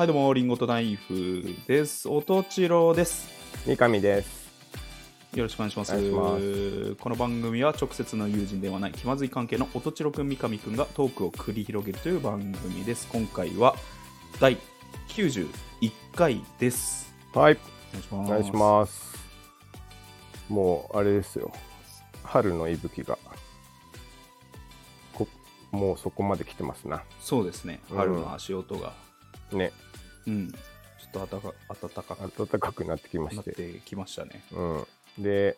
はい、どうも、リンゴとナイフです。おとちろです。三上です。よろしくお願いします。この番組は直接の友人ではない気まずい関係のおとちろくん、三上くんがトークを繰り広げるという番組です。今回は第91回です。はい、お願いします。お願いします。もう、あれですよ。春の息吹が。こもうそこまで来てますな。そうですね。うん春の足音が、ね、うん、ちょっと暖か暖かく暖かくなってきまして。てきましたね。うん。で、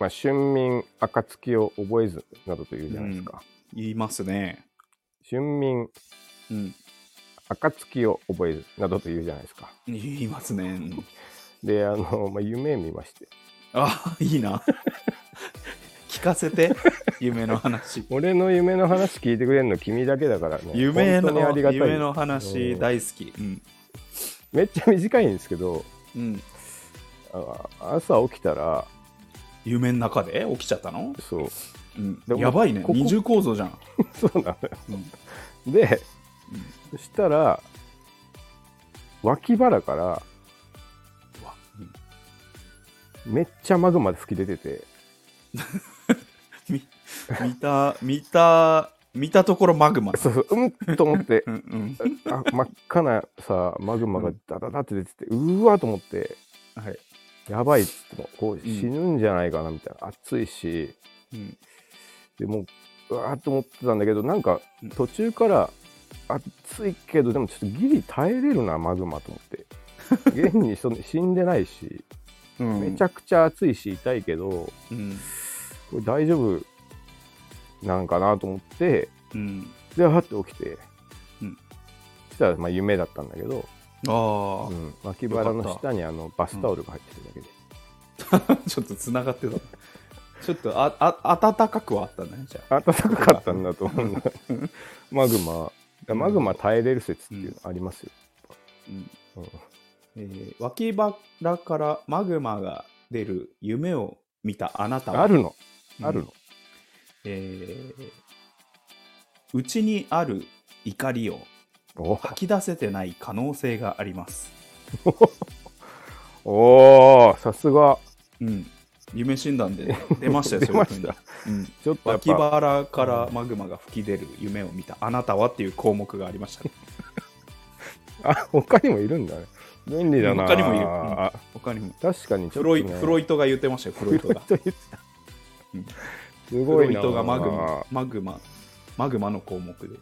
まあ、春眠暁を覚えずなどというじゃないですか。言いますね。春眠うん、暁を覚えずなどというじゃないですか。言いますね。うん で、あの、まあ、夢見まして。あ、いいな。聞かせて、夢の話。俺の夢の話聞いてくれるの君だけだからね。夢本当にあのりがたい夢の話うん大好き。うん。めっちゃ短いんですけど、うん。あ朝起きたら、夢の中で？起きちゃったの？そう、うんやばいね。ここ二重構造じゃん。そうなのよ。うん。で、そしたら、脇腹からめっちゃマグマで吹き出てて、み 見た、見た、見たところマグマ。そうそう、うんと思ってう、んあ真っ赤なさ、マグマがダダダって出てて、うーわと思って、うん。はい。やばいっつっても、こううん死ぬんじゃないかなみたいな、暑いし、うん。でもう、うわーって思ってたんだけど、なんかうん途中から、暑いけど、でもちょっとギリ耐えれるな、マグマと思って。現にその死んでないし、うん。めちゃくちゃ暑いし痛いけど、うん。これ大丈夫なんかなと思って、うん。で、はって起きて、うんそしたらまあ夢だったんだけど、あうん、脇腹の下にあのバスタオルが入ってるだけで、あ。ちょっと繋がってた。ちょっとあ、あ、暖かくはあったんだね、じゃあ。暖かかったんだと思うんだ。マグマ、マグマ耐えれる説っていうのありますよ。うん。うんえー脇腹からマグマが出る夢を見たあなたは？あるの、うんあるの。えーうちにある怒りをお吐き出せてない可能性があります。おーさすが。うん。夢診断で 出ましたよ、出ましたそうん。ちょっと脇ぱ、腹からマグマが吹き出る夢を見たあなたはっていう項目がありましたね。あ、他にもいるんだね。便利だな。他にもいるうんあ他にも。確かにちょっと、フロイね、フロイトが言ってましたよ、フロイトが。フロイト言ってたうんすごいな。フロイトがマグマ、マグマ、マグマの項目で。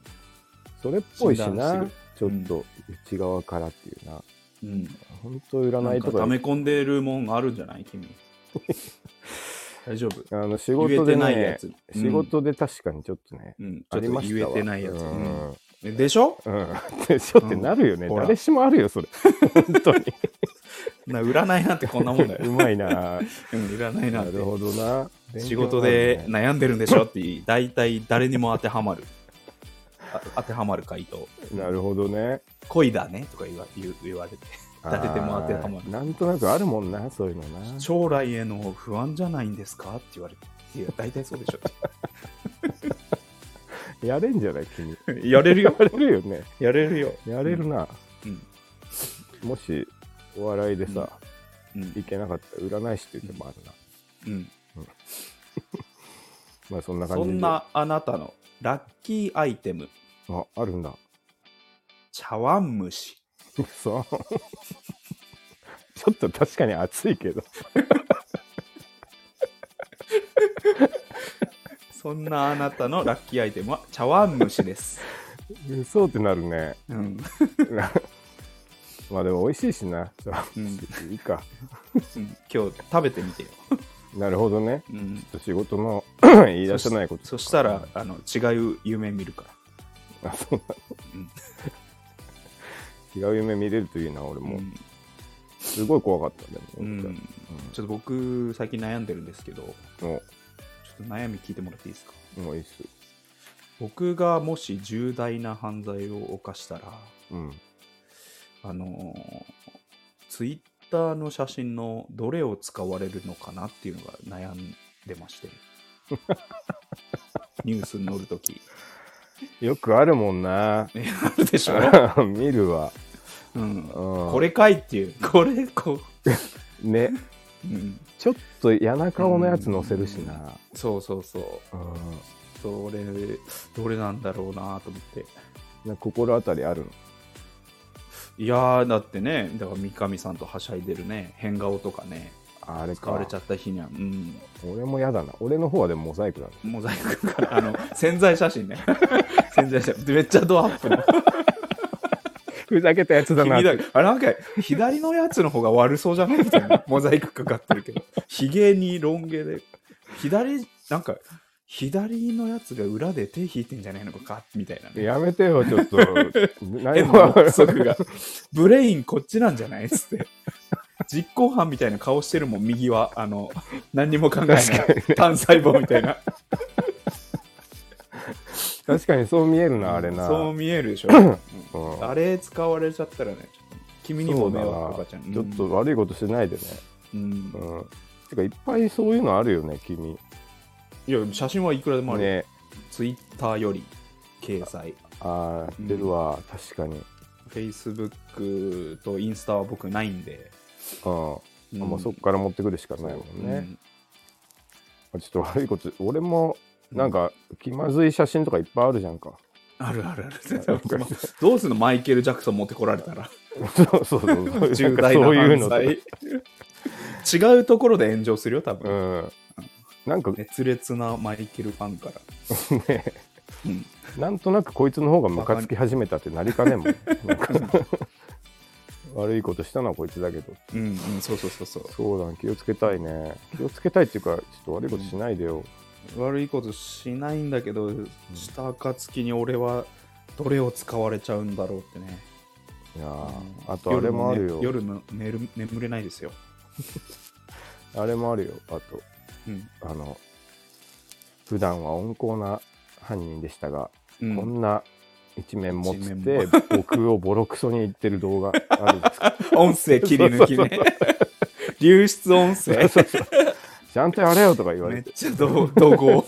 それっぽいしな。ちょっと内側からっていうな。うん。本当占いとか溜め込んでるもんあるんじゃない？君。大丈夫？あの仕事でないやねつ。仕事で確かにちょっとね、うん、ちありましたわ言えてないやつ。でしょ？うん、でしょ？ってなるよね、誰しもあるよそれ 本当にな占いなんてこんなもんだよ。うまいな うん、占いなてなんるほどな仕事で悩んでるんでしょって大体誰にも当てはまる。あ当てはまる回答。なるほどね恋だねとか言わ言われて。誰でも当てはまるなんとなくあるもんなそういうのな将来への不安じゃないんですかって言われて。いや、大体そうでしょ。やれんじゃない君やれるよ。やれるよねやれるよ。やれるな、うん。もしお笑いでさ、うん。いけなかったら占い師っていう手もあるな、うん。まあそんな感じでそんなあなたのラッキーアイテム、ああるんだ茶碗蒸し。そう ちょっと確かに暑いけど そんなあなたのラッキーアイテムは茶碗蒸しです。そうってなるねうん。まあでも美味しいしな。うんいいか。うん今日食べてみてよ。なるほどね。うん。ちょっと仕事の言い出せないこと。そしたら、あの、違う夢見るから。あ、そうなの。違う夢見れるといいな、俺も。うん。すごい怖かったね。うんちょっと僕、最近悩んでるんですけど、ちょもっと悩み聞いてもらっていいですか？う、もういいっす。僕がもし重大な犯罪を犯したら、うん。あのーツイッターの写真のどれを使われるのかなっていうのが悩んでまして。ニュースに載るとき。よくあるもんな。ねあるでしょ？見るわ。うん、うん。これかいっていう。これこ ね。う、うん、ちょっと嫌な顔のやつ載せるしな、そうそうそう。うん。どれどれなんだろうなと思って。心当たりあるの？いやーだってねだから三上さんとはしゃいでるね変顔とかねあれか。使われちゃった日にはうん。俺も嫌だな。俺の方はでもモザイクなんですモザイクからあの潜在写真ね。潜在写真。めっちゃドアップの。ふざけたやつだなだあれなんか左のやつの方が悪そうじゃない？みたいな。モザイクかかってるけど。ひげにロン毛で。左なんか左のやつが裏で手引いてんじゃないのかみたいなね。やめてよちょっと。何も憶測が。ブレインこっちなんじゃないっつって。実行犯みたいな顔してるもん右は。あの何にも考えない単細胞みたいな。確かにそう見えるなあれな。そう見えるでしょ、うん。あれ使われちゃったらね君にも迷惑かかっちゃうちょっと悪いことしないでね。うん、うん。てかいっぱいそういうのあるよね君いや写真はいくらでもあるよ、ね。ツイッターより掲載。ああ出るわ、確かに。フェイスブックとインスタは僕ないんで、うん、うん。あもうそこから持ってくるしかないもんね、ちょっと悪いこと俺もなんか気まずい写真とかいっぱいあるじゃんか。うんあるある。ある どうすんの？マイケル・ジャクソン持ってこられたら。そうそうそう 重大なそういうの違うところで炎上するよ多分、うんなんか熱烈なマイケルファンから、ね。うん、なんとなくこいつの方がムカつき始めたってなりかねんも 悪いことしたのはこいつだけど。うんうんそうそうそうそう。そうだ気をつけたいね。気をつけたいっていうかちょっと悪いことしないでよ、悪いことしないんだけど、した暁に俺はどれを使われちゃうんだろうってね。いやーあとあれもあるよ、夜も,、ね、夜の寝る眠れないですよ、あれもあるよあとうん。あの普段は温厚な犯人でしたが、うん。こんな一面持って僕をボロクソに言ってる動画あるんですか？音声切り抜きね。流出音声。ちゃんとやれよとか言わめっれてちゃど怒号。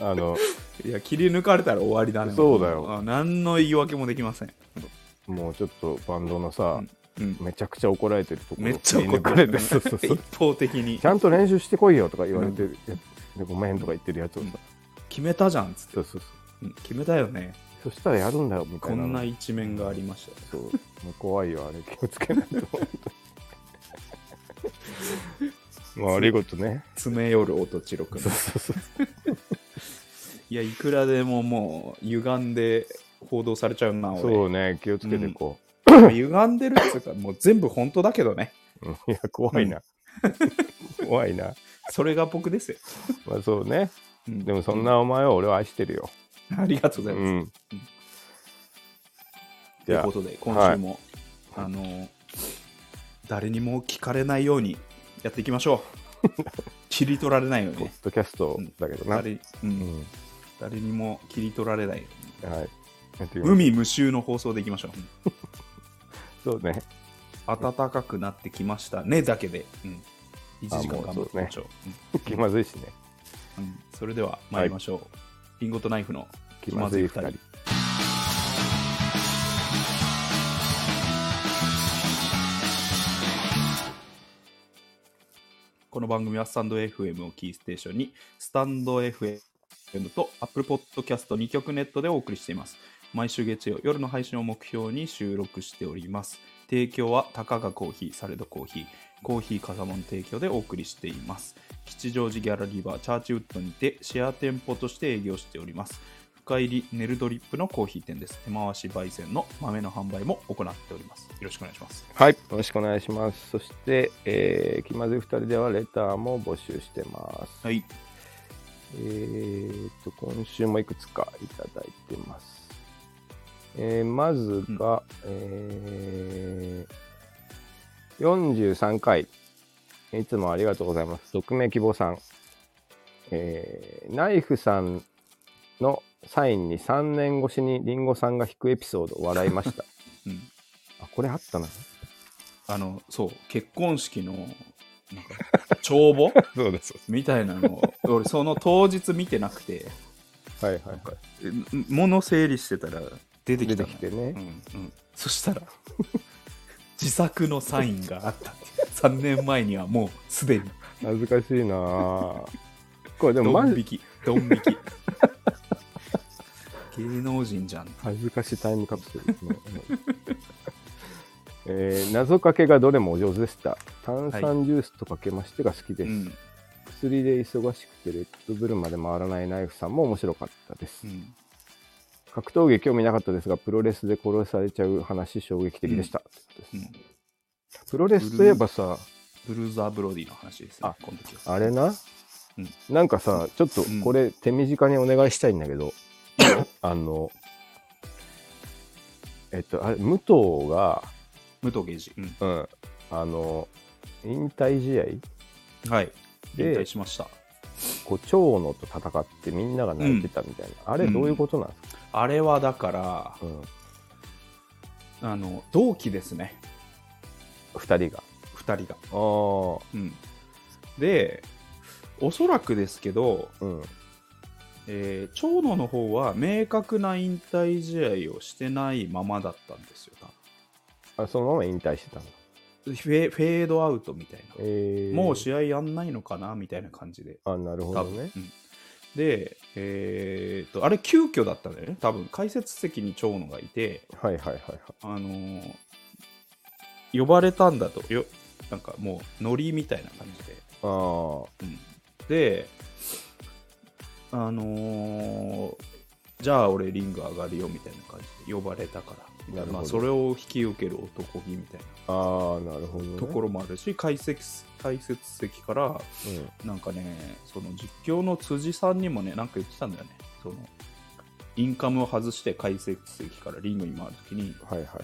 あのいや切り抜かれたら終わりだね。そうだよ。あ何の言い訳もできません、もうちょっとバンドのさ、うん、めちゃくちゃ怒られてるところ。めっちゃ怒切り抜かれてる。そうそうそう。一方的に。ちゃんと練習してこいよとか言われてる、やでごめんとか言ってるやつをさ、決めたじゃんっつって、そうそうそう。うん。決めたよね。そしたらやるんだよみたいな。のこんな一面がありました。よそう。怖いよあれ。気をつけないと。まあ悪いことね。詰め寄る音ちろくんそうそうそう。いやいくらでももう歪んで報道されちゃうな俺。そうね気をつけていこ歪んでるっつうかもう全部本当だけどね。いや怖いな、怖いな。それが僕ですよ、まあそうね。うん。でもそんなお前を俺は愛してるよ。ありがとうございます、うん。ということで今週も、あの誰にも聞かれないようにやっていきましょう。切り取られないように。ポッねドキャストだけどな、誰,、う、うん。ん誰にも切り取られないように。はい。やってみます無味無臭の放送でいきましょうそうね。暖かくなってきましたねだけで、うん、1時間頑張っていきましょう。気まずいしね。うん。うんそれでは参りましょう、リンゴとナイフの気まずい二人。この番組はスタンド FM をキーステーションにスタンド FM と Apple Podcast2 曲ネットでお送りしています毎週月曜夜の配信を目標に収録しております。提供はたかがコーヒーサレドコーヒー。コーヒーかさもの提供でお送りしています。吉祥寺ギャラリーバーチャーチウッドにてシェア店舗として営業しております。深入りネルドリップのコーヒー店です。手回し焙煎の豆の販売も行っております。よろしくお願いします。はい。よろしくお願いします。そして、えー気まずい二人ではレターも募集してます。はい。えー、と、今週もいくつかいただいてます。えーまずが、えー43回、いつもありがとうございます。匿名希望さん。えーナイフさんのサインに3年越しにリンゴさんが弾くエピソードを笑いました。うんあ、これあったな。あのそう結婚式のなんか帳簿？そうです。みたいなのを俺その当日見てなくてはいはいはい。え物整理してたら出てきたてきてね。うんうん、そしたら 自作のサインがあった。3年前にはもうすでに。恥ずかしいな。ぁこれでドもマジン引き。ドン引き。芸能人じゃん。恥ずかしいタイムカプセルですね、うん。えー謎かけがどれもお上手でした。炭酸ジュースとかけましてが好きです、うん。薬で忙しくてレッドブルまで回らないナイフさんも面白かったです、うん格闘技興味なかったですがプロレスで殺されちゃう話衝撃的でした、ってことです。うんプロレスといえばさブルーザー・ブロディの話ですねあこの時はあれな、うん。なんかさちょっとこれ手短にお願いしたいんだけど、あのえっとあれ武藤が武藤刑事、うん。うん。あの引退試合？はい。引で退しました。こう長野と戦ってみんなが泣いてたみたいな、あれどういうことなんですか、あれはだからうん。あの同期ですね。二人が。2人が、ああ。うん、でおそらくですけど、うん。えー長野の方は明確な引退試合をしてないままだったんですよ多あそのまま引退してたんだ分フェフェードアウトみたいな、えー、もう試合やんないのかなみたいな感じで。あなるほ多分、どねうんで、えー、とあれ急遽だったんだよね。多分解説席に長野がいてはいはいはいはい。あのー呼ばれたんだと。よなんかもうノリみたいな感じで。ああうん。で、あのーじゃあ俺リング上がるよみたいな感じで呼ばれたからまあ、それを引き受ける男気みたいな。るほど、ね、なところもあるし、解説解説席からうん。なんかねその実況の辻さんにもねなんか言ってたんだよね。そのインカムを外して解説席からリングに回るときにはいはいは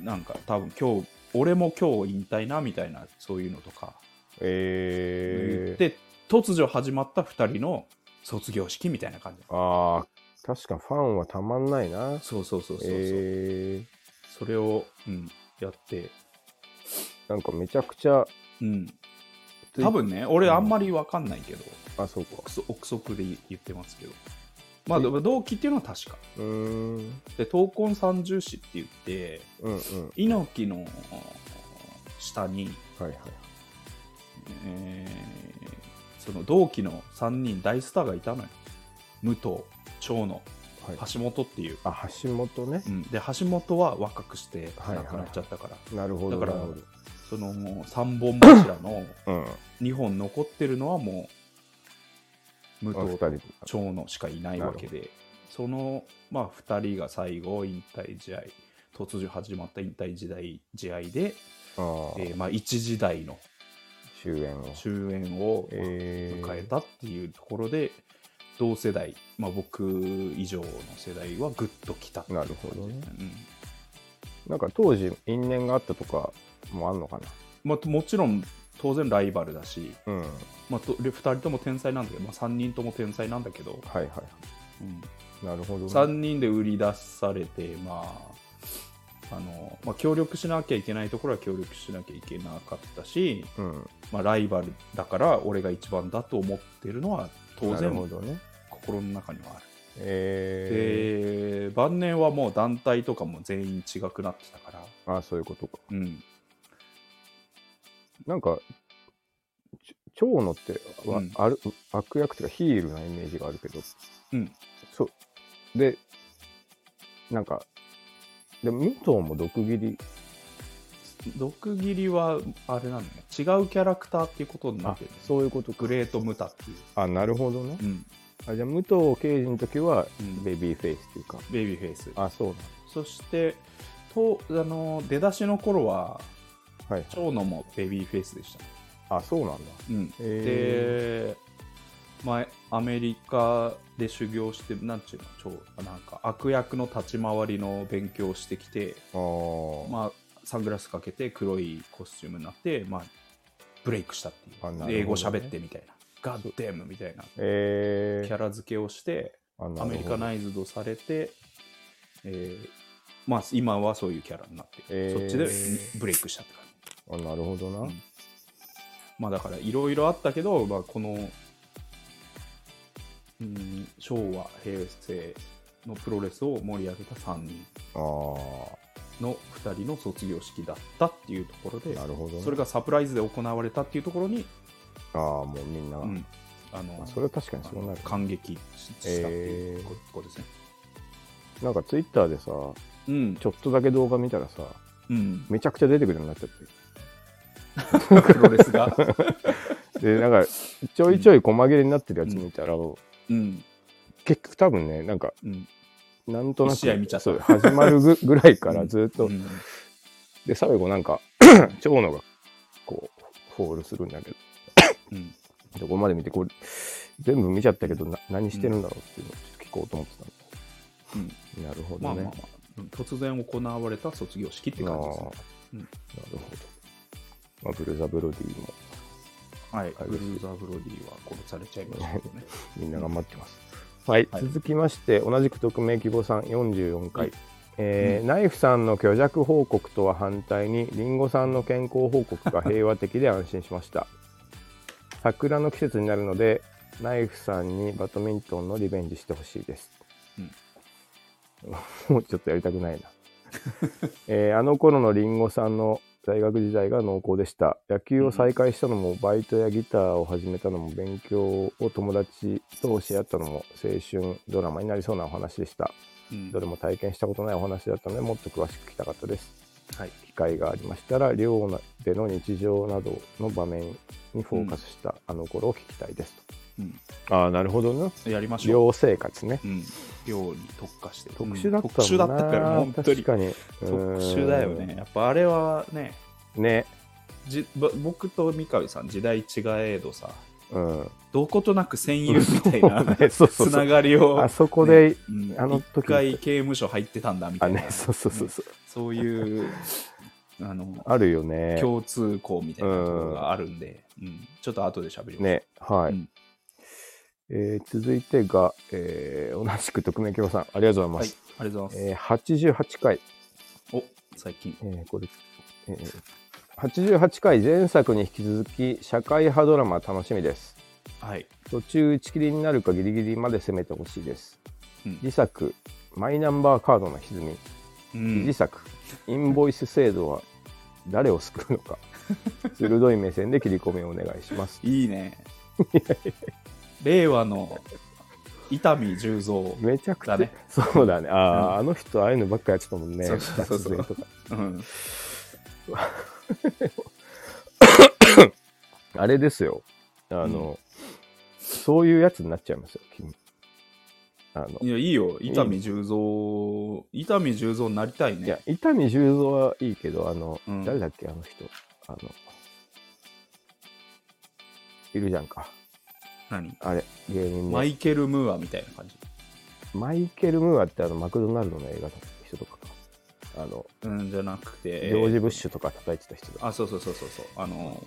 い。なんか多分今日俺も今日引退なみたいなそういうのとか言えー、って、突如始まった2人の卒業式みたいな感じ。ああ確かファンはたまんないな。そうそうそうそうそう、えー、それを、うん、やって、なんかめちゃくちゃうん、多分ね俺うん。あんまり分かんないけど、あそうか。憶測で言ってますけど。まあでも同期っていうのは確か。うーん。で闘魂三重士って言ってうんうん。猪木の下に、はいはい。えーその同期の3人大スターがいたのよ武藤長野はい。橋本っていう、あ橋本ね。うん、で橋本は若くしてはいはい。亡くなっちゃったから、なるほどだからその3本柱のうん。2本残ってるのはもう武藤人。長野しかいないわけで。その、まあ、2人が最後引退試合突如始まった引退時代試合で、ああ、えーまあ、一時代の終焉を。終焉をえー。迎えたっていうところで、同世代、まあ、僕以上の世代はぐっときたっていうなるほどね。なんか当時因縁があったとかもあんのかうんまあ、もちろん当然ライバルだし、なうん。まあ、と2人とも天才なんだけど、まあ、3人とも天才なんだけど、はいはいうん、なるほど、ね、3人で売り出されて、まああのまあ、協力しなきゃいけないところは協力しなきゃいけなかったし、うん。まあ、ライバルだから俺が一番だと思ってるのは当然どね。心の中にはある。えで晩年はもう団体とかも全員違くなってたから、ー、あそういうことか。うん、なんかち長野っては、うん。ある悪役っていうかヒールなイメージがあるけど。うん、そう。でなんかで武藤も毒斬り毒斬りはあれなんだね。違うキャラクターっていうことになあってる、ね、そういうことか。グレートムタっていう、あなるほどね。うん、あじゃあ武藤敬司の時はうん。ベビーフェイスっていうか、ベイビーフェイス。あそうなそしてとあの出だしの頃はのはい。長野もベビーフェイスでした、あそうなんだ。うん、へで前アメリカで修行してなんちゅうの超なんか悪役の立ち回りの勉強をしてきてあー、まあ、サングラスかけて黒いコスチュームになって、まあ、ブレイクしたっていう、ね。英語喋ってみたいな。ガッデムみたいな。えー、キャラ付けをしてアメリカナイズドされて、えーまあ、今はそういうキャラになって、えー。そっちでブレイクしたって感じ。あなるほどな、うん。まあだからいろいろあったけど、まあ、この、うん、昭和平成のプロレスを盛り上げた3人。あの2人の卒業式だったっていうところであ、なるほど、ね。それがサプライズで行われたっていうところに、ああ、もうみんな、うんあのあそれは確かにそうなる。感激したっていうことですね。なんかツイッターでさ、うんちょっとだけ動画見たらさ、うん、めちゃくちゃ出てくるようになっちゃって。プロレスが。で、なんか、ちょいちょい細切れになってるやつ見たら、うん結局多分ね、なんか、うんなんとなく、一試合見ちゃった。そう始まるぐ ぐらいからずっと、うん。で、最後なんか、長野が、こう、フォールするんだけど、うん。どこまで見て、これ、全部見ちゃったけど、な何してるんだろうっていうのを聞こうと思ってたんうん。で。なるほどね。まあまあまあ、うん。突然行われた卒業式って感じですね。うん。なるほど。まあ、ブルザ・ブロディもはい、ブルーザー・ブロディは殺されちゃいましたけどね。みんな頑張ってます。はい、はい。続きまして、同じく匿名希望さん44回。はいえーうん。ナイフさんの虚弱報告とは反対にリンゴさんの健康報告が 平和的で安心しました。桜の季節になるのでナイフさんにバドミントンのリベンジしてほしいです、もうちょっとやりたくないな、えーあの頃のリンゴさんの大学時代が濃厚でした。野球を再開したのも、バイトやギターを始めたのも勉強を友達と教え合ったのも青春ドラマになりそうなお話でした。うん。どれも体験したことないお話だったのでもっと詳しく聞きたかったです。はい。機会がありましたら寮での日常などの場面にフォーカスしたあの頃を聞きたいですうん。と、ああなるほどね。やりましょう。寮生活ね。うん。寮に特化して。特殊だったもんな、うん特殊だったから、本当に。確かに。特殊だよね。やっぱあれはね、うんね。じぼ僕と三上さん時代違えどさ、うん。どことなく戦友みたいな ねそうそう。つながりを、あそこで、ねうん。あの一時回刑務所入ってたんだみたいな、あねそうそうそうそう。そういう あのあるよね。共通項みたいなところがあるんで、うん。ちょっと後で喋ります。ね。はい、うんえー続いてが、えー同じく匿名希望さんありがとうございはいます、、ありがとうございます。えー88回。お最近。えーこれ、えー88回前作に引き続き社会派ドラマ楽しみです。はい。途中打ち切りになるかギリギリまで攻めてほしいです。うん。次作マイナンバーカードの歪み、うん。次作インボイス制度は誰を救うのか。鋭い目線で切り込みをお願いします。いいね。令和の伊丹十三。めちゃくちゃ、だねそうだねああ、うんあの人ああいうのばっかやってたもんねそうそうそうそううん。あれですよあの、そういうやつになっちゃいますよ君あのいや、いいよ。伊丹十三。伊丹十三になりたいね。いや、伊丹十三はいいけど、あの、うん誰だっけ、あの人。あの、いるじゃんか。何？あれ、芸人マで。イケル・ムーアみたいな感じ。マイケル・ムーアってあの、マクドナルドの映画の人とかか。あの、うん、じゃなくて。ジョージ・ブッシュとか叩いてた人だ。あ、そうそうそうそうそう。あの、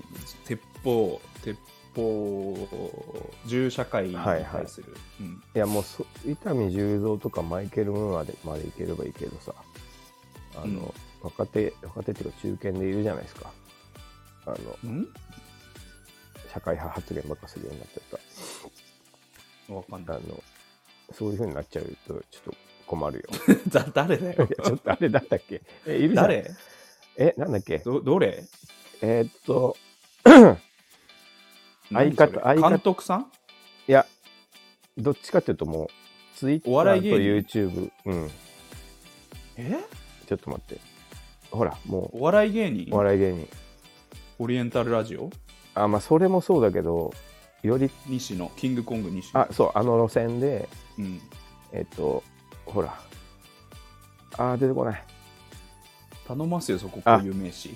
鉄砲、鉄砲、銃社会に対する。うんいや、もうそ、伊丹十三とかマイケル・ムーアでまでいければいいけどさ、あの、うん若手、若手っていうか中堅でいるじゃないですか。あの、うん？社会派発言ばっかするようになっちゃった。わかんない。あの、そういう風になっちゃうと、ちょっと困るよ。だ誰だよ。ちょっとあれ、なんだっけ？え、いるじゃん。誰？え、なんだっけ？どどれ？えーっと、何相方相方。監督さん？いや、どっちかっていうともう、ツイッタお笑いーと芸 YouTube、うん、え？ちょっと待って。ほら、もお笑い芸人？う、お笑い芸人。オリエンタルラジオ？あ、まあ、それもそうだけど、より、西野、キングコング西野。あ、そう、あの路線で、うん。えっと、ほら、あー、出てこない。頼ますよ、そこ、あこういう名詞。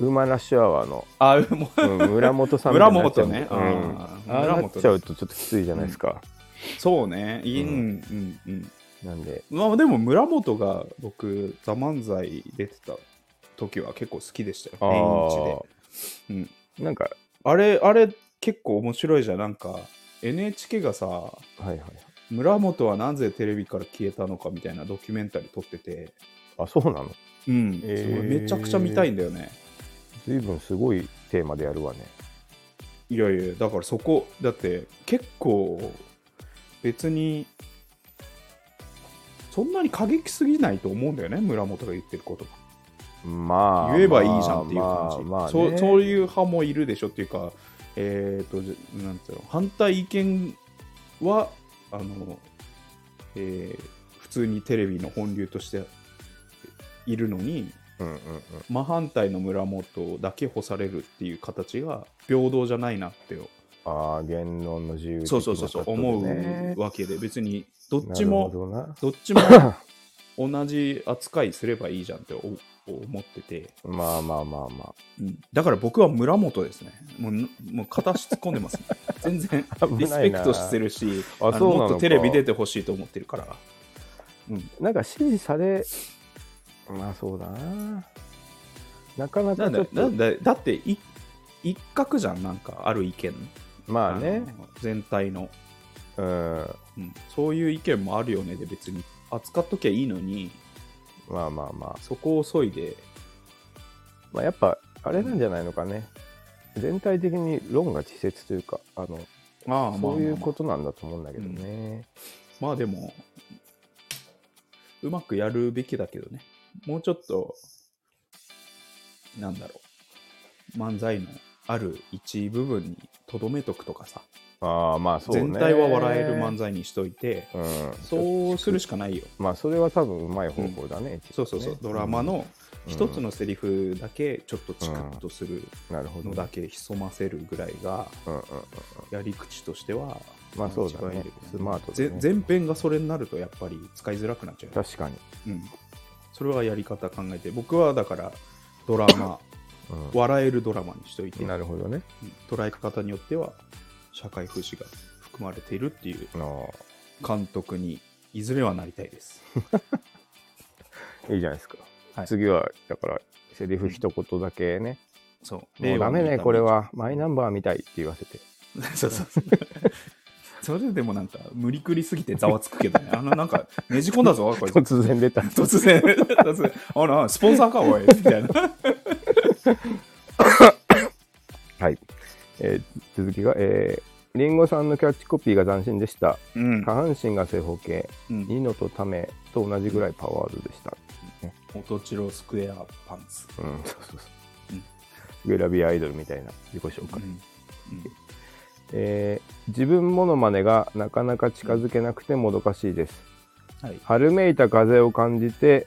ウーマンラッシュアワーの、あ、もう、うん、村本さん村本ねうん、あーああ村本なっちゃうとちょっときついじゃないですか。そうね。いい、ううんん、うん、うん。なんで、まあでも村本が僕「ザ漫才出てた時は結構好きでしたよあ年一で、うん、なんか、あれあれ結構面白いじゃん。なんか NHK がさはいはい。村本はなぜテレビから消えたのかみたいなドキュメンタリー撮ってて。あ、そうなの？うん、えー。めちゃくちゃ見たいんだよね。随分すごいテーマでやるわね。いやいやだからそこだって結構別にそんなに過激すぎないと思うんだよね村本が言ってることが。まあ言えばいいじゃんっていう感じ、まあまあね。そうそういう派もいるでしょっていうかえっ、となんていうの反対意見はあの、えー普通にテレビの本流としているのにうんうんうん。真反対の村本だけ干されるっていう形が平等じゃないなってよああ言論の自由そうそうそうそう思うわけで別にどっちもどっちも同じ扱いすればいいじゃんってお思ってて、まあまあまあまうん。だから僕は村本ですね。もうもう片足突っ込んでます、ね、全然リスペクトしてるしもっとテレビ出てほしいと思ってるから。うん。あなんか支持されまあそうだな。なかなかちょっだだってい一角じゃんなんかある意見。まあね。の全体の、うん。うん、そういう意見もあるよねで別に。扱っときゃいいのにまあまあまあ。そこを削いで。まあやっぱあれなんじゃないのかね。全体的に論が稚拙というかあのああそういうことなんだと思うんだけどね、まあでも、うまくやるべきだけどね。もうちょっと、なんだろう。漫才のある一部分にとどめとくとかさ、ああまあそうね。全体は笑える漫才にしといて、うん。そうするしかないよ。まあそれは多分うまい方法だね、そうそうそう、ドラマの一つのセリフだけちょっとチクッとするのだけ潜ませるぐらいが、うんうんうんやり口としては、まあそうだね。スマートだぜね全編がそれになるとやっぱり使いづらくなっちゃう。確かに、うん、それはやり方考えて。僕はだからドラマう笑えるドラマにしといて、ん、なるほどね。うん。捉え方によっては社会風刺が含まれているっていうあ監督にいずれはなりたいです。あ いいじゃないですか、はい次はだからセリフ一言だけね、そうもうダメねこれ。はマイナンバーみたいって言わせて そうそうそう。それでもなんか無理くりすぎてざわつくけどね。あのなんかねじ込んだぞ、こいつ。突然出た突然、突然、あら、スポンサーか、おい、みたいな。はい、えー続きが、えー、リンゴさんのキャッチコピーが斬新でした。うん。下半身が正方形。うん。ニノとタメと同じぐらいパワードでした。オトチロスクエアパンツ。うんそうそうそう、うん。グラビアアイドルみたいな。自己紹介、うん。えー自分モノマネがなかなか近づけなくてもどかしいです。はい。春めいた風を感じて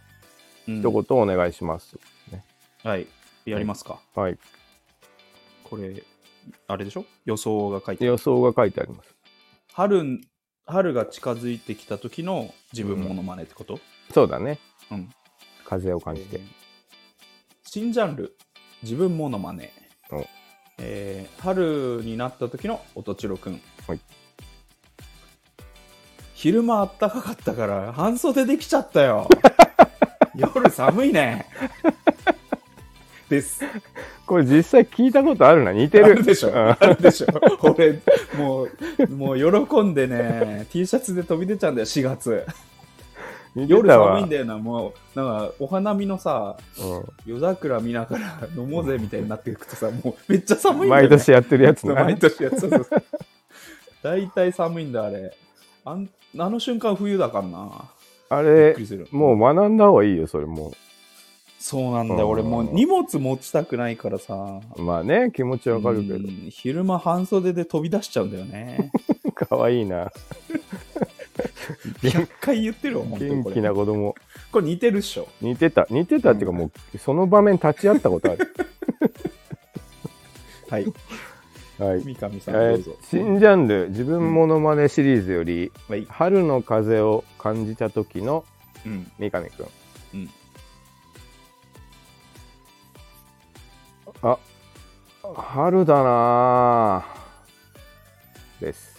うん。一言お願いします、はい。やりますか。はい。これ、あれでしょ？予想が書いて予想が書いてあります春、春が近づいてきた時の自分モノマネってこと？そうだねうん。風を感じて、えー新ジャンル、自分モノマネお。えー春になった時の音千代くん。はい昼間あったかかったから半袖できちゃったよ。夜寒いね。です。これ実際聞いたことあるな似てるあるでしょうんあるでしょ俺、もう、もう喜んでね、T シャツで飛び出ちゃうんだよ、4月。夜寒いんだよな、もう、なんか、お花見のさ、夜桜見ながら飲もうぜみたいになっていくとさ、もうめっちゃ寒うんいんだよ、ね。毎年やってるやつな毎年やつ。そうそうそう大体寒いんだ、あれ。あんあの瞬間冬だからな。あれ。もう学んだ方がいいよそれもそうなんだ俺もう荷物持ちたくないからさ。うまあね気持ちわかるけどうん昼間半袖で飛び出しちゃうんだよね。かわいいな 100回言ってるわ、本当に元気。な子供これ似てるっしょ。似てた似てたっていうかもうその場面立ち会ったことある はい。はい三上さえーんどうぞ。新ジャンル自分モノマネシリーズよりはい。春の風を感じた時のうん。三上くんあ春だなぁです。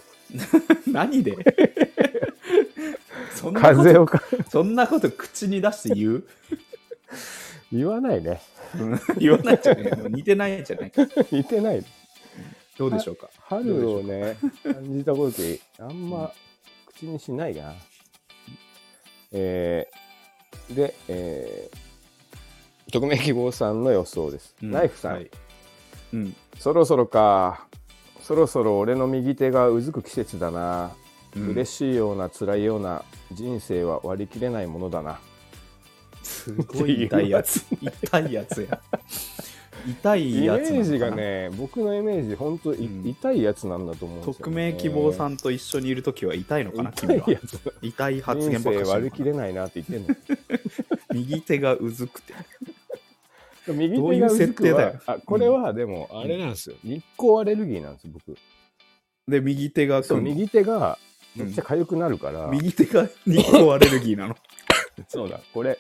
何で？そんなこと風をか。そんなこと口に出して言う？言わないね。うん言わないじゃねえ似てないんじゃない。か。似てない。どうでしょうか？春をね感じた時あんま口にしないな。えー、で、えー、匿名希望さんの予想です、うん。ナイフさん、はい。うん。そろそろか。そろそろ俺の右手がうずく季節だな。うん。嬉しいような辛いような人生は割り切れないものだな。すごい痛いやつ。痛いやつや。痛いイメやつなのかな。ージがね僕のイメージ本当、いうん。痛いやつなんだと思うんですよ、ね、匿名希望さんと一緒にいるときは痛いのかな、痛。いやつ。痛い発人言ばっかり割り切れないなって言ってんの。右手がうずくて。右どういう設定だよ。あこれはでもあれなんですよ、日光アレルギーなんですよ僕。で、右手がそう右手がめっちゃ痒くなるから、右手が日光アレルギーなの。そうだ。これ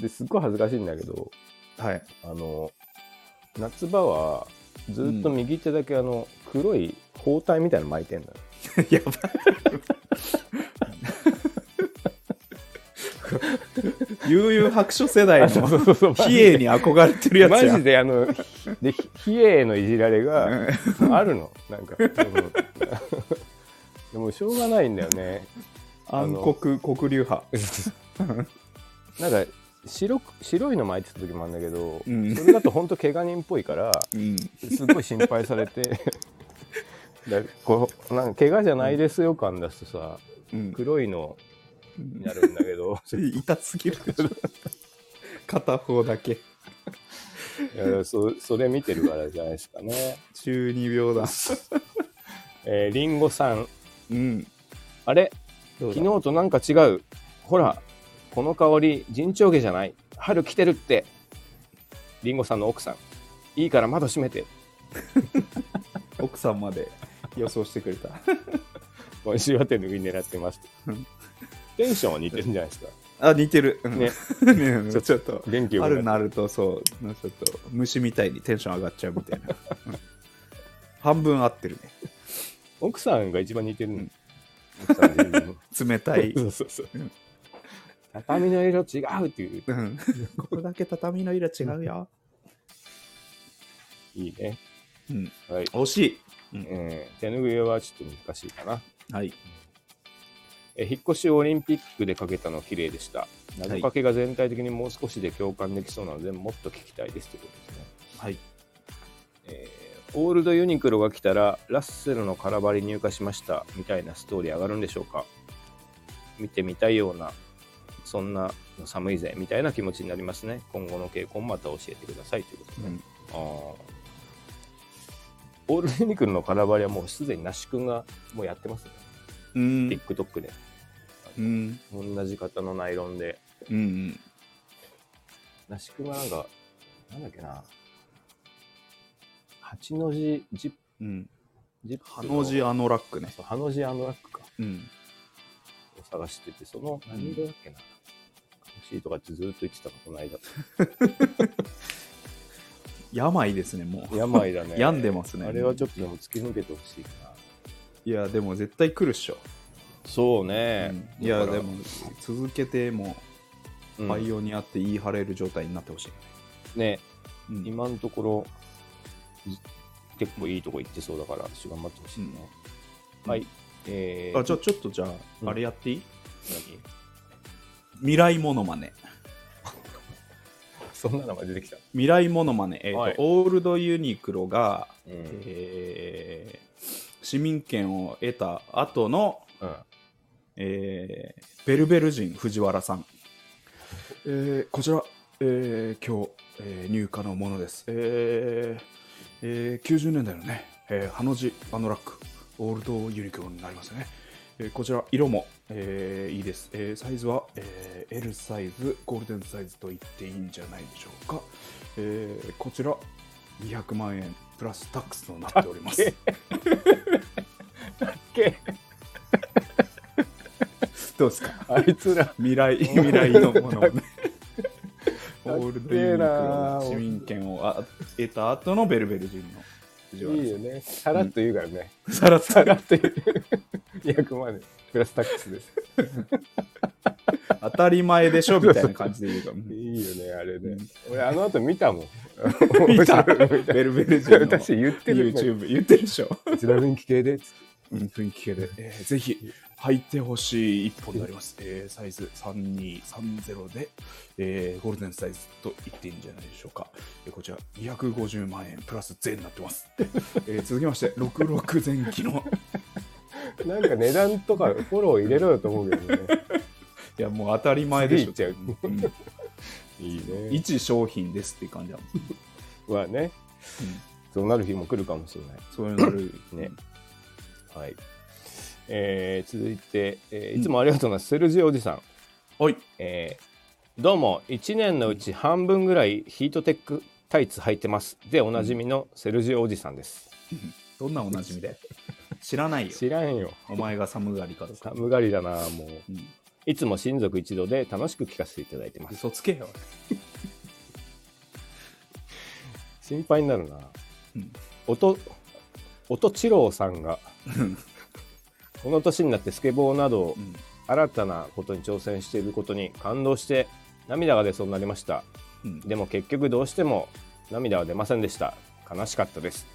ですっごい恥ずかしいんだけどはい。あの夏場はずっと右手だけあの、黒い包帯みたいなの巻いてんのよ。やばい。悠々白書世代のそうそうそう。比叡に憧れてるやつや。マジであのでひ比叡のいじられがあるの？なんかうん でもしょうがないんだよね。暗黒黒流派。なんか白く白いの巻いてた時もあるんだけど、うん。それだと本当怪我人っぽいからうん。すごい心配されて だこうなんか怪我じゃないですよ感出すとさうん。黒いのになるんだけど 痛すぎる。片方だけ。いやそそれ見てるからじゃないですかね。中二病だ。えー、リンゴさん。うん。あれ？昨昨日となんか違う。ほらこの香り陣長毛じゃない。春来てるって。リンゴさんの奥さん。いいから窓閉めて。奥さんまで予想してくれた。今週は手拭い狙ってます。うんテンションは似てるんじゃないですか。あ似てる、うん。ね。ねちょっと元気よくなるなるとそうちょっと虫みたいにテンション上がっちゃうみたいな、うん。半分合ってるね。奥さんが一番似てるの、うん。冷たい、そうそうそうう。ん。畳の色違うっていう。うん、ここだけ畳の色違うよ、いいね。うん、はい、惜しい、うん。えー手拭いはちょっと難しいかな。はいえー引っ越しをオリンピックでかけたの綺麗でした。謎かけが全体的にもう少しで共感できそうなので、もっと聞きたいですということですね。はいえーオールドユニクロが来たら、ラッセルの空張り入荷しましたみたいなストーリー上がるんでしょうか見てみたいような、そんなの寒いぜみたいな気持ちになりますね。今後の傾向もまた教えてくださいということですね。うんあーオールドユニクロの空張りはもうすでに那須君がもうやってますね。うん TikTok で。うん同じ型のナイロンで。うん那須君はなんか、なんだっけな。八の字ジップ、うんジップハの字アノラックねそうハの字アンドラックか。うんを探してて、その何色だっけな。欲しいとかってずっと言ってたか、この間。病ですねもう病だね。病んでますねあれはちょっとでも突き抜けてほしいかな。いやでも絶対来るっしょ、そうね。いやだから。でも続けてもうん。パイオニアって言い張れる状態になってほしい、ね、うん。今のところ、ず結構いいとこ行ってそうだから、私頑張ってほしいね。うん。はい。えー、あじゃあちょっとじゃあ、うん。あれやっていい？何？未来モノマネ。そんなのが出てきた。未来モノマネ、えーとはい。オールドユニクロが、うん。えー市民権を得た後の、うん。えーベルベル人藤原さん、えーこちら、えー今日、えー入荷のものです、えーえー90年代のね、えーハの字アノラックオールドユニクロになりますね、えーこちら色も、えーいいです、えーサイズは、えー L サイズゴールデンサイズと言っていいんじゃないでしょうか、えーこちら200万円プラスタックスとなっております け。どうですか？あいつら、未来未来のものをね。オールドユニクロの市民権をあ得た後のベルベル人のいいよね。さらっと言うからね。さらっと。さらっと言う。200万円プラスタックスです。当たり前でしょみたいな感じで言うからうん。いいよね、あれね。うん。俺、あの後見たもん。見た。ベルベル人の。私言ってる YouTube 言ってるでしょ。こちら雰囲気系で。雰囲気系で、えーぜひ履いてほしい一本になります、えーサイズ3230で、えーゴールデンサイズと言っていいんじゃないでしょうか、えーこちら250万円プラス税になってます、えー続きまして66前期のなんか値段とかフォロー入れろよと思うけどね。いや、もう当たり前でしょ。うんいいね。一商品ですっていう感じだもん。まあね、そうなる日も来るかもしれない。そういうのある。ね。はい。えー続いて、えーいつもありがとうございます。セルジオおじさん。はい。えーどうも、1年のうち半分ぐらいヒートテックタイツ履いてます。で、おなじみのセルジオおじさんです。どんなおなじみで？知らないよ。知らんよ。お前が寒がりか。寒がりだな、もう。うんいつも親族一同で楽しく聞かせていただいてます。嘘つけよ。心配になるな。うん音、音千郎さんが、この年になってスケボーなどうん新たなことに挑戦していることに感動して涙が出そうになりました。うんでも結局どうしても涙は出ませんでした。悲しかったです。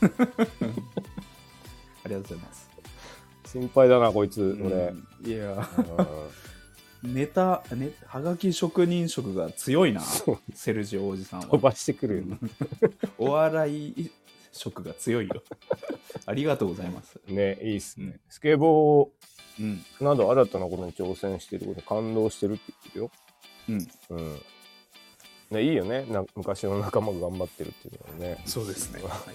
ありがとうございます。心配だな、こいつ、俺。うんいや、うんネタ、ね、はがき職人色が強いなセルジオおじさんは。飛ばしてくる。お笑い色が強いよ。ありがとうございます。ね、いいっすね。うんスケボうん。ーなど新たなことに挑戦していることに感動してるって言ってるよ。うん。うん。ね、いいよねな。昔の仲間が頑張ってるっていうのはね。そうですね。はい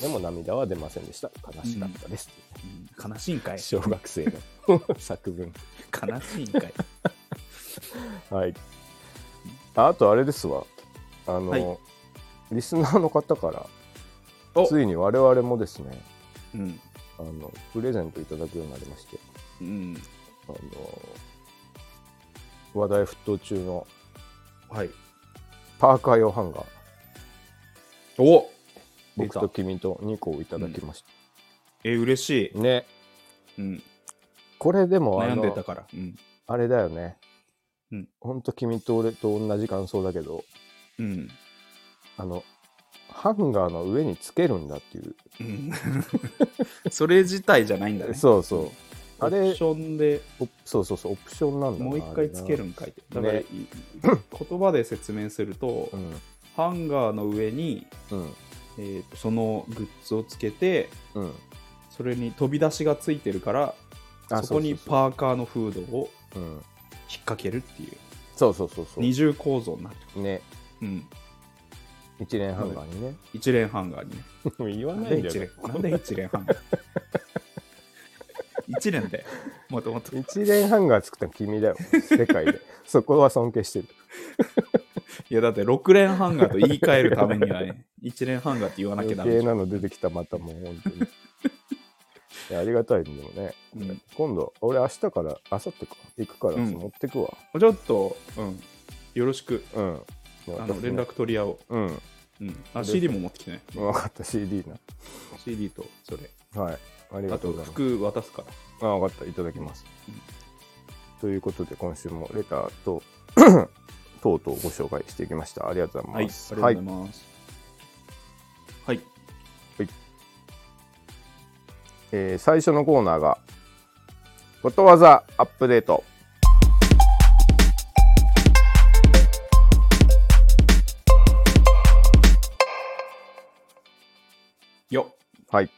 でも涙は出ませんでした。悲しかったです。うん悲しいんかい。小学生の 作文。悲しいんかい。はい。ああとあれですわ。あの、はいリスナーの方から、おついに我々もですね、うん。あの、プレゼントいただくようになりまして、うん。あの、話題沸騰中のはい。パーカー用ハンガー、お僕と君と2個いただきましえ、嬉しいた。。ね。うん。これでもあ悩んのでたから。うん。あれだよね。うん。ほんと君と俺と同じ感想だけど、うん。あの、ハンガーの上につけるんだっていう。うん それ自体じゃないんだね。そうそう。あれオプションでおそうそうそう、オプションなんだなもう一回つけるあんかいって。だから、ねい言葉で説明すると、れなハンガーの上に、うん。えーとそのグッズをつけて、うん。うん。それに飛び出しがついてるから、あそこにパーカーのフードを。引っ掛けるっていうそうそうそうそう。二重構造になってる。ね。うん。一連ハンガーにね。一連ハンガーにね。もう言わないで一。連なんで一連ハンガー一連でもともと。一連ハンガー作ったの君だよ。世界で。そこは尊敬してる。いやだって6連ハンガーと言い換えるためにはね、1連ハンガーって言わなきゃダメ余計なの出てきた、またもう本当に。いやありがたいねでもね。うん今度、俺明日から、明後日か、行くから、うん持ってくわ。ちょっと、うん、よろしくうん。あの連絡取り合おう。うん。うん、あ CD も持ってきてね。分かった、CD CD とそれ。な。はい。ありがあととうございます。服渡すから。あ、分かった、いただきます。うんということで、今週もレターと、とうとうご紹介していきました。ありがとうござはいい、あります。がとうございます。はい。えー最初のコーナーが、ことわざアップデート。よはい。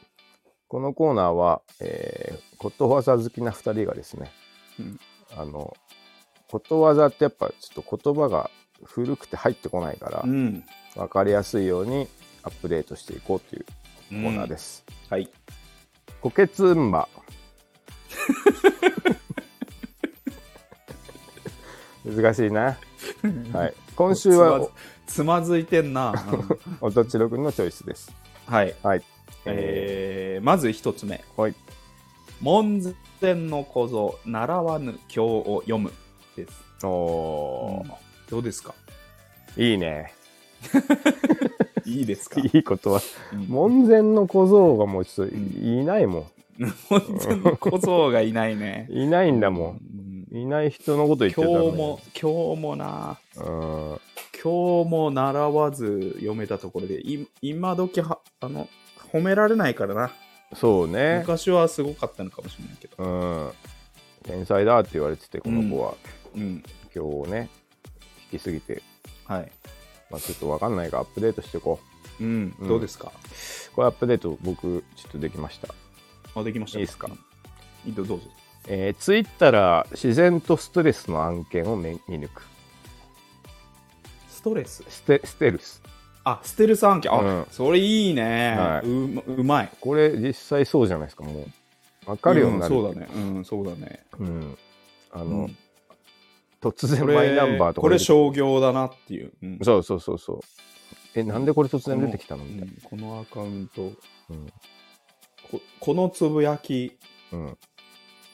このコーナーは、えーことわざ好きな2人がですね、うんあの、ことわざってやっぱちょっと言葉が古くて入ってこないから、うん。分かりやすいようにアップデートしていこうというココーナーです。はい。コケツンバ。難しいな。はい。今週はつまずいてんな。うんおとちろくんのチョイスです。はい。はい。えー、まず一つ目。はい。門前の小僧、習わぬ経を読む。です。おー、どうですか？いいね。いいですか？いいことは。うん門前の小僧がもうちょっとい,、うんいないも門前の小僧がいないね。ん。いないんだもうんん。いない人のこと言っちゃダメ。今日も、今日もな。うん。今日も習わず読めたところで、い今時は、あの、褒められないからな。そうね。昔はすごかったのかもしれないけど。うん。天才だって言われてて、この子は。うん。今日ね、引きすぎて、はい。まあ、ちょっとわかんないからアップデートしていこうん。うんどうですか？う。これアップデート僕ちょっとできました。あ、できました。いいですか？どどうぞ。えー、ツイッターら自然とストレスの案件を見見抜く。ストレスステステルス。あ、ステルス案件。あ、うんそれいいね、はいうまうまい。これ実際そうじゃないですか、もう。わかるようになる。うんそうだね。うん、そうだね。うん。あの、うん突然こマイナンれバーとかこれ商業だなっていう。うんそうそうそうそう。え、なんでこれ突然出てきたの？みたいうんこのアカウント、な。ここのつぶやき、うん。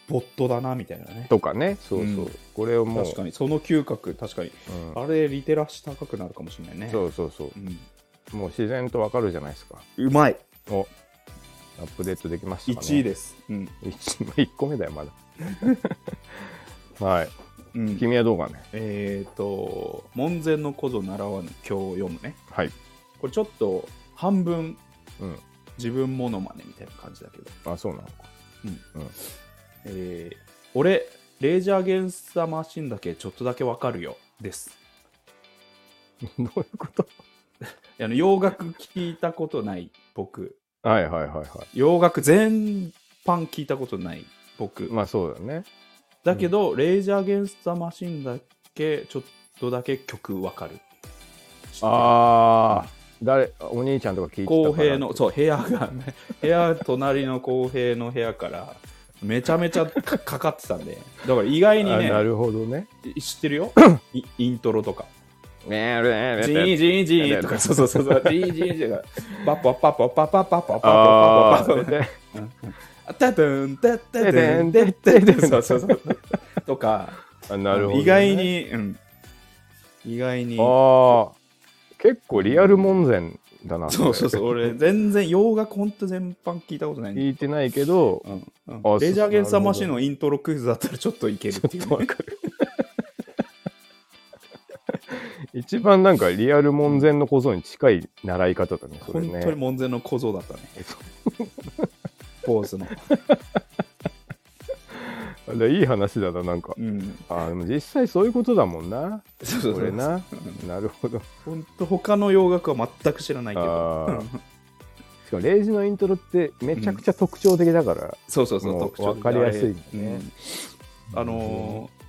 うん。ボットだなみたいなね。とかね。そうそう。うんこれをもう。確かに、その嗅覚、確かに。うんあれ、リテラシー高くなるかもしれないね。そうそうそう。うんもう自然とわかるじゃないですか。うまい。おアップデートできましたかね。1位です。うん。1, 1個目だよ、まだ。はい。うん、君はどうかね？えっ、と、門前の小僧習わぬ今日読むね。はい。これちょっと半分うん。自分モノマネみたいな感じだけど。あ、そうなのか。えー俺、レージャーゲンスタマシンだけちょっとだけわかるよ。です。どういうこと？あの洋楽聞いたことない僕。はいはいはいは洋楽全般聞いたことない僕。い。まあそうだね。だけど、レージャーゲンスタマシンだけちょっとだけ曲わかる。ああ、誰、お兄ちゃんとか聞いてたから。公平の、そう、部屋がね、部屋、隣の公平の部屋から、めちゃめちゃかかかってたんで、だから意外にね、あなるほどね。知ってるよ？イ イントロとか。ねえ、ジねージージーとか、そうそうそうそう、ジージージーとか、パッパッパッパッパッパッパッパッパッあパッパッパッパタタンタタタンタタタンそうそうそう。とか、あなるほど、ね。意外。に、うん。意外に。ああ、結構リアル門前だな。そうそうそう、俺、全然洋楽ほんと全般聞いたことない聞いてないけど、うんうんあレジャーゲンサーマシンのイントロクイズだったらちょっといけるっていう、ね。わかる。一番なんかリアル門前の小僧に近い習い方だね、それ本ね。当に門前の小僧だったね。ポーズの。あでいい話だな、なんか。うん。あでも実際そういうことだもんな。そうそうそう。な。なるほど。本当他の洋楽は全く知らないけど。しかも、レイジのイントロってめちゃくちゃ特徴的だから、そうそうそう、もう特徴わかりやすいねうんあのー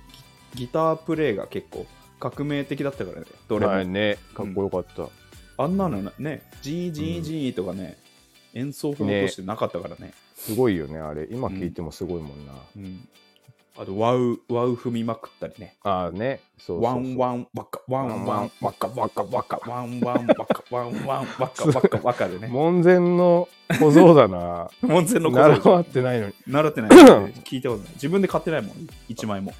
ギギタープレイが結構革命的だったからね、どれも。はいね、かっこよかった。あんなのね、G、G、G とかね、演奏法としてなかったからね。すごいよね、あれ。今聞いてもすごいもんな。うんあと、ワウ、ワウ踏みまくったりね。ああね、そうそうワンワンワカワンワンワカワカワカワンワンワカワンワンワカワカワカでね。門前の小僧だな。門前の小僧習ってないのに。習ってない。聞いたことない。自分で買ってないもん、一枚も。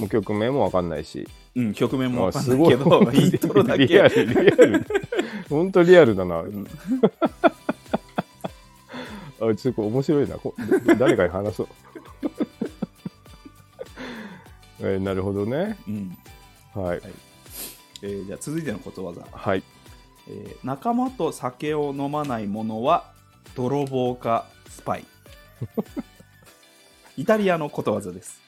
もう曲名もわかんないし。うん、曲名もわかんないけど、イントロだけ。リアル、リアル。ほんとリアルだな。あ、ちょっと面白いな。こ誰かに話そう。えーなるほどね。うんはい。えーじゃあ続いてのことわざ、はい。えー仲間と酒を飲まない者は泥棒かスパイ イタリアのことわざです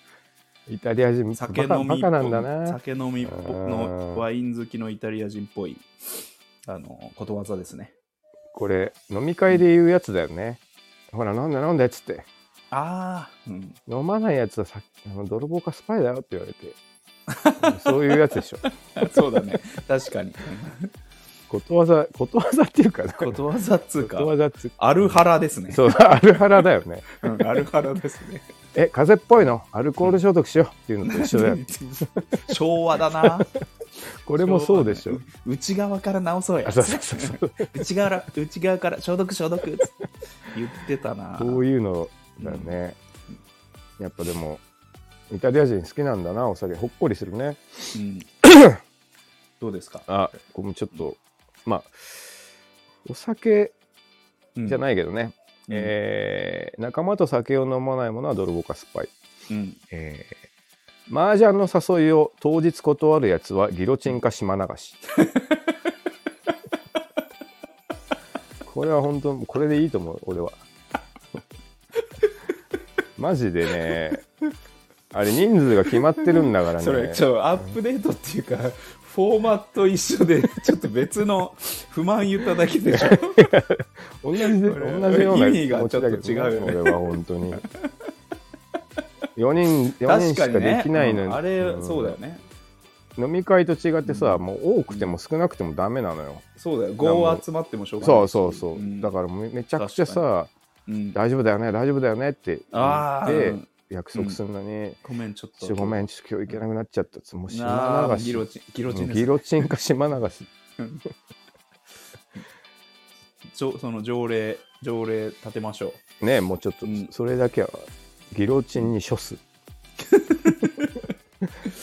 イタリア人、酒飲みなんだな。酒飲みのワイン好きのイタリア人っぽいあのことわざですねこれ、飲み会で言うやつだよね。ほら、飲んで飲んでっつって。ああ、うん、飲まないやつはさあの泥棒かスパイだよって言われて。そういうやつでしょ。そうだね。確かに。ことわざ、ことわざっていうかな。ことわざっつうか。ことわざっつうアルハラですね。そう、アルハラだよね。うんアルハラですね。え、風邪っぽいの？アルコール消毒しようっていうのと一緒だよ。昭和だな。これもそうでしょ。内側から直そうや。あそうそうそう。内側内側から消毒消毒っつって言ってたな。こういうのだよね。やっぱでも、イタリア人好きなんだな、お酒。ほっこりするね。うんどうですか、あ、これもちょっと、まあ、お酒じゃい、ないけどね。うんえー仲間と酒を飲まない者は泥棒かスパイ。うん、えー、麻雀の誘いを当日断るやつはギロチンか島流し。これは本当、これでいいと思う、俺は。マジでね、あれ人数が決まってるんだからね。それちょアップデートっていうかフォーマット一緒で ちょっと別の不満言っただけでしょ。同じ同じような意味がちょっと違うよね。気持ちだけど俺は本当に。4人4人しかできないのに、うんあれ、うん。そうだよね。飲み会と違ってさ、うん。もう多くても少なくてもダメなのよ、そうだよ。5集まってもしょうがないそうそうそう、んだからめめちゃくちゃ確さうん。大丈夫だよね大丈夫だよねって言ってうん。約束するのに、ごめんちょっと。ごめんちょっと今日行けなくなっちゃったっつもうな島流し。あギロチンギロチンですギロチンか島流し。ちょその条例条例立てましょねもうちょっとうん。それだけはギロチンに処す。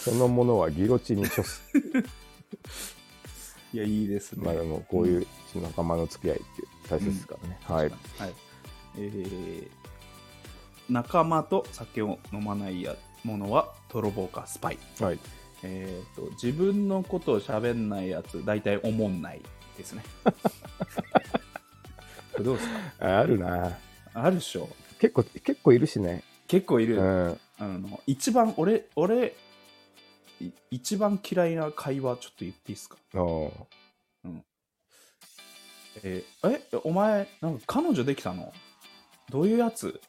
そのものはギロチンに処す。ういやいいですね。まあでもこういう仲間の付き合いって大切ですからね、はい。はいえー仲間と酒を飲まないやものは泥棒かスパイ、はい。えー、と自分のことを喋んないやつ大体思んないですね。こ れどうですか？あるな。あるでしょ。結構結構いるしね。結構いる、うん。あの一番俺俺い一番嫌いな会話ちょっと言っていいですか？おえーえお前なんか彼女できたの？どういうやつ？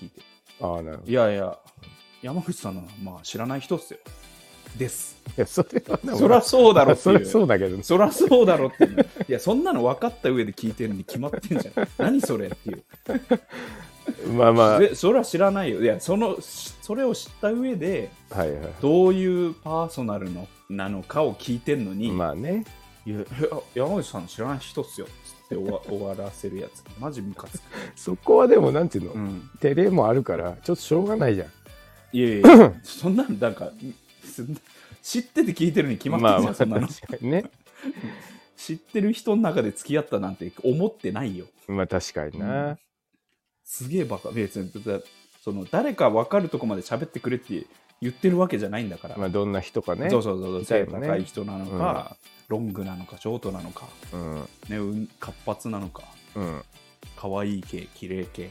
聞いて。ああなるほど。いやいや山口さんのまあ知らない人っすよ。です。いやそれはでもそりゃそうだろってそりゃそうだけどそりゃそうだろっていう。いやそんなの分かった上で聞いてるに決まってんじゃん。何それっていう。まあまあ。はいでそれは知らないよ。いやそのしそれを知った上ではいどういうパーソナルのなのかを聞いてんのに、まあね。いやいや山口さん知らない人っすよ。つって終わ終わらせるやつ。マジムカつく、そこはでもなんていうの、うん、照れもあるからちょっとしょうがないじゃん。いやいや そんなんなんかそんな知ってて聞いてるに決まってじゃん、そんなの。確かにね。知ってる人の中で付き合ったなんて思ってないよ。まあ確かにな、すげえバカ。別にだその誰か分かるとこまで喋ってくれって言ってるわけじゃないんだから、まあどんな人かね。そうそうそうそう。背高い人なのか、ロングなのかショートなのか、うん。ね、うん活発なのかうん。可愛い系綺麗系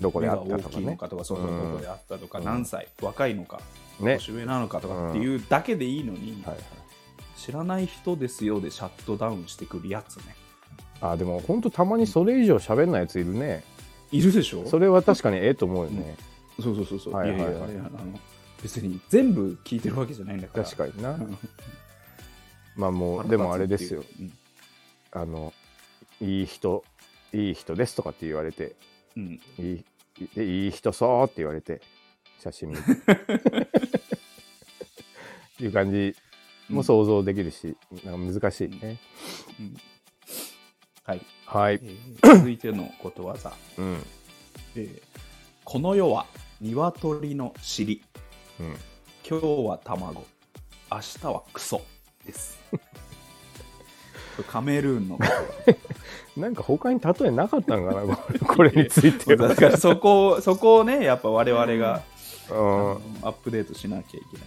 どこであったとかね。きいのかとかそうそううんどこであったとか、うん。何歳若いのかね。年上なのかとかっていうだけでいいのに、はいはい。知らない人ですよでシャットダウンしてくるやつね。あでも本当たまにそれ以上喋んないやついるね。いるでしょ？それは確かにええと思うよね、そうそうそうそう、はいはいはい。いやいやいやあの別に全部聞いてるわけじゃないんだから。確かにな、うんまあもうでもあれですよ。うん。あのいい人いい人ですとかって言われてうん。いいでいい人そうって言われて写真見て。っていう感じも想像できるし、なんか難しいね、うん。はい、はい。え、ー続いてのことわざ、うん。えーこの世は鶏の尻。うん、今日は卵。明日はクソです。カメルーンの なんか他に例えなかったんかなこれについては。だからそこをそこをねやっぱ我々があうん。のアップデートしなきゃいけない、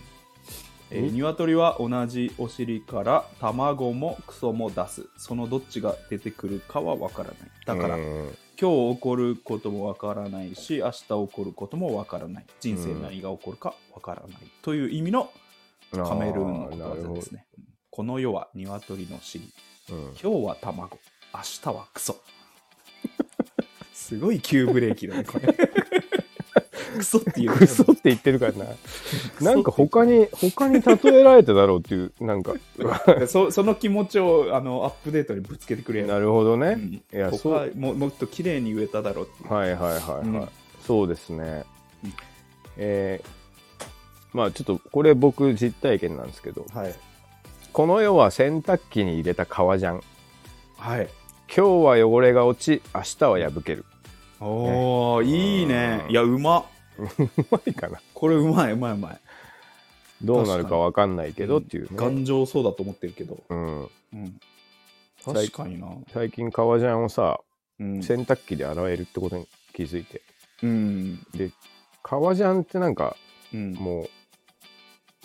えー、鶏は同じお尻から卵もクソも出す。そのどっちが出てくるかは分からない。だから、うん。今日起こることも分からないし明日起こることも分からない。人生何が起こるか分からない、という意味のカメルーンのことですねこの世は鶏の尻。うん。今日は卵。明日はクソ。すごい急ブレーキだねこれ。クソっていうクソって言ってるからな。なんか他に、他に例えられただろうっていう、なんか、そその気持ちをあのアップデートにぶつけてくれなるほどね。うん。いや他そう。ももっと綺麗に言えただろうっていう。はいはいはいはい。うん。そうですね。うん。えーまあちょっとこれ僕実体験なんですけど、はいこの世は洗濯機に入れた革ジャン。はい。今日は汚れが落ち、明日は破ける。おーいいね。うん。いやうま。っうまいかな。これうまいうまいうまい。どうなるかわかんないけどっていうね。頑丈そうだと思ってるけど、うん、うん、最確かにな、最近革ジャンをさ、うん。洗濯機で洗えるってことに気づいて。うん。で、革ジャンってなんかうん。もう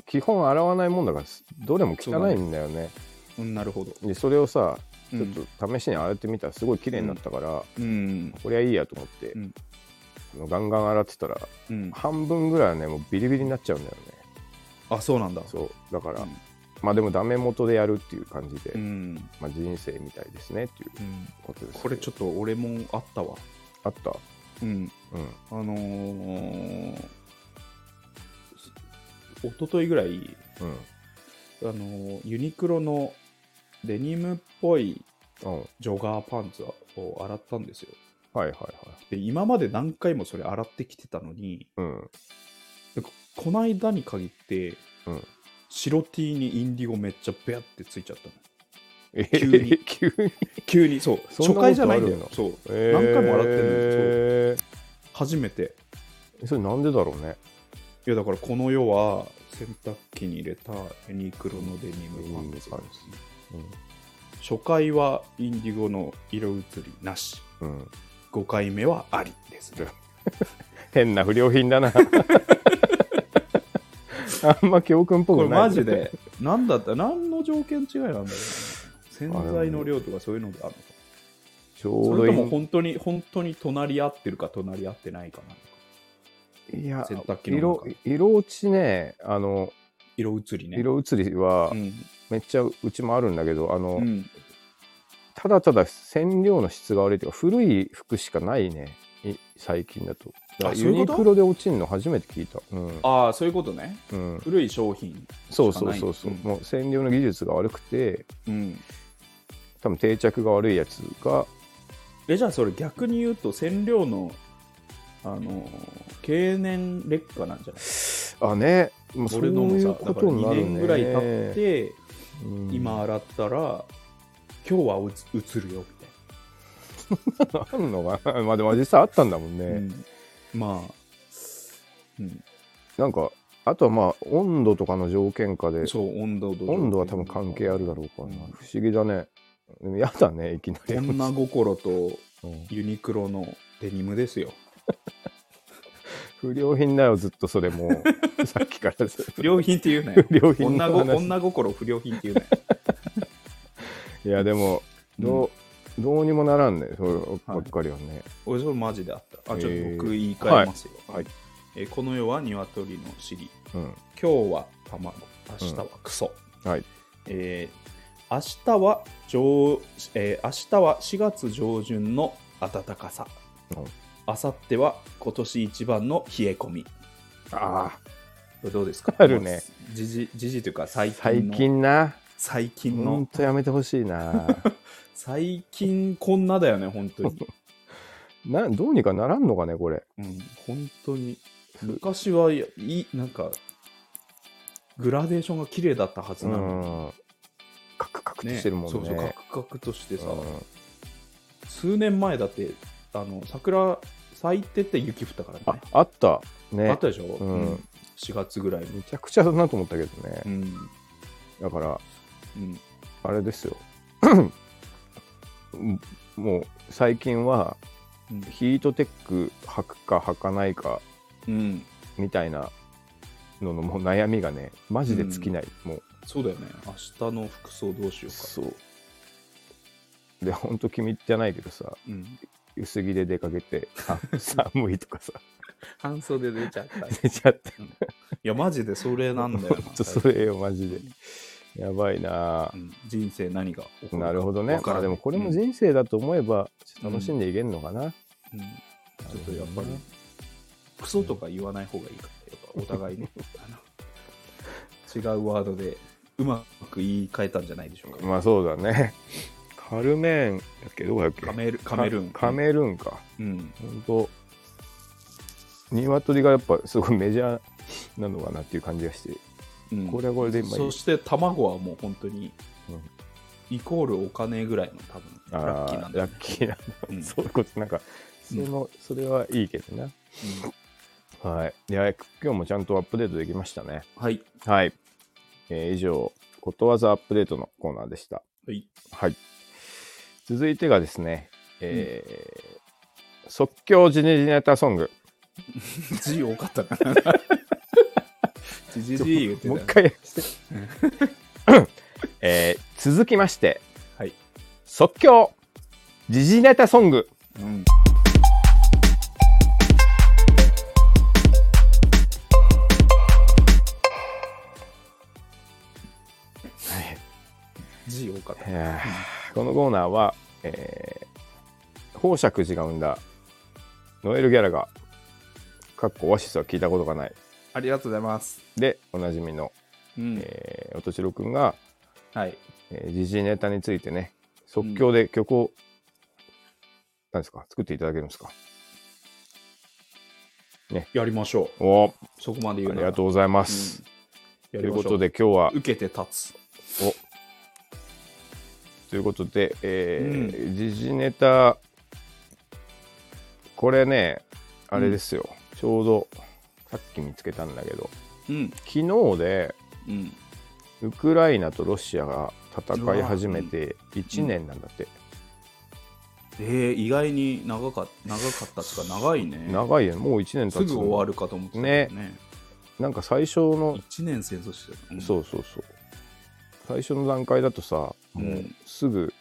基本洗わないもんだからどれも汚いんだよね。うん、なるほど、でそれをさちょうんっと試しに洗ってみたらすごい綺麗になったから、うん。これはいいやと思って、うん。ガンガン洗ってたらうん、半分ぐらいはねもうビリビリになっちゃうんだよね。あそうなんだ。そう。だから、うん。まあでもダメ元でやるっていう感じで、うん。まあ、人生みたいですねっていううん。ことです。これちょっと俺もあったわ。あった？うん。うん。あのー一昨日ぐらいうん。あのユニクロのデニムっぽいうん。ジョガーパンツを洗ったんですよはいはいはい。で今まで何回もそれ洗ってきてたのにうん。でここの間に限って、うん白 T にインディゴめっちゃベアってついちゃったのえ急に 急に？急にそう初回じゃないんだよそうえー何回も洗ってんのよそう初めてそれなんでだろうね。いやだからこの世は洗濯機に入れたユニクロのデニムパンツデニムパン初回はインディゴの色移りなしうん。うん。5回目はありですね 変な不良品だな。あんま教訓っぽくない。マジで何だった何の条件違いなんだろうな洗剤の量とかそういうのであるのかちょうどそれとも。本当に本当に隣り合ってるか隣り合ってないかないや洗濯機の色中。色落ちね、あの、色移りね。色移りはうん。めっちゃうちもあるんだけど、あの、うん。ただただ染料の質が悪いというか、古い服しかないね、い最近だと。ユニクロで落ちるの初めて聞いた。うん。ああそういうことね。うん、古い商品そうそうそうそう、うん。もう染料の技術が悪くて、うん。多分定着が悪いやつが、えじゃあそれ逆に言うと染料のあの経年劣化なんじゃない？あね、もうそういうこさだから2とになるね。年ぐらい経って、うん今洗ったら今日はうつ映るよみたい あんのかな？まあでも実際あったんだもんね。な、うんまあ、うん、なんか、あとはまあ温度とかの条件下で、そう温度と温度は多分関係あるだろうからな。うん不思議だね。でもやだね、いきなり。女心とうんユニクロのデニムですよ 不良品だよ、ずっとそれもう。さっきからずっと。不良品って言うなよ。不良品女。女心不良品って言うなよ。いや、でも、どう、どうにもならんね、そればっかりはね。俺それマジであった。あちょっえーと僕言い換えますよ、はい。はい。えーこの世は鶏の尻。うん。今日は卵。明日はクソ、はい。えー明日は上、えー明日は4月上旬の暖かさ。うん明後日は今年一番の冷え込みああ、これどうですか？あるね時事時事というか最近最の近な。最近ほんのとやめてほしいな。最近こんなだよね本当に、などうにかならんのかね、これ。うん、本当に昔はいいなんかグラデーションが綺麗だったはずうなのん。カクカクとに、してるもんね。そうそうカクカクとしてさ、うん数年前だってあの桜咲いてて雪降ったからあね。あった。ね。あったでしょ、うん。4月ぐらいに。めちゃくちゃだなと思ったけどね。う、ん、だからうん、あれですよ。うん。もう最近はうん。ヒートテック履くか履かないかうん、みたいなののもう悩みがねマジで尽きない、もう。そうだよね。明日の服装どうしようか。そう。でほんと君じゃないけどさうん、薄着で出かけてあ 寒いとかさ。半袖出ちゃった。い出ちゃってやマジでそれなんだよな とそれよマジで。やばいな。うん。人生何が起こるかなるほどね。まあでもこれもうん。人生だと思えば楽しんでいけんのかな、うん。ちょっとやっぱりクソとか言わない方がいいからやっぱお互いね。違うワードでうまく言い換えたんじゃないでしょうか、まあそうだね。カルメーンだっけどこだっけ？カメルカメルーン。カカメルーンか。うん。本当鶏がやっぱすごいメジャーなのかなっていう感じがして、うん。これはこれで今そして卵はもう本当にうん。イコールお金ぐらいの多分あラッキーなんだよね。ラッキーな、うん。そういうこと。なんかその、それはいいけどな。はい。いや今日もちゃんとアップデートできましたね。はい。はい。えー以上ことわざアップデートのコーナーでした。はい。はい。続いてがですね、えー即興ジネジネタソング。字多かったかなじじじ言ってた。もう一回。えー続きまして、はい、即興時事ネタソング。うん、字多かったこのコーナーは、えー、宝石寺が生んだノエル・ギャラが、かっこオアシスは聞いたことがない。ありがとうございます。でおなじみの、うん。えー、音千代くんがはい。えー時事ネタについてね即興で曲を、何ですか作っていただけるんですか？やりましょう。おあそこまで言うならりがとうございます、うん、ということで。で今日は受けて立つ。おということで、えー時事ネタこれねあれですよ、ちょうどさっき見つけたんだけどうん。昨日でうん。ウクライナとロシアが戦い始めて1年なんだって、えー、意外に長か長かったっつうか長いね。長いよもう1年経つすぐ終わるかと思ってたけどね。なんか最初の1年戦争してた。うんそうそうそう最初の段階だとさもううんすぐ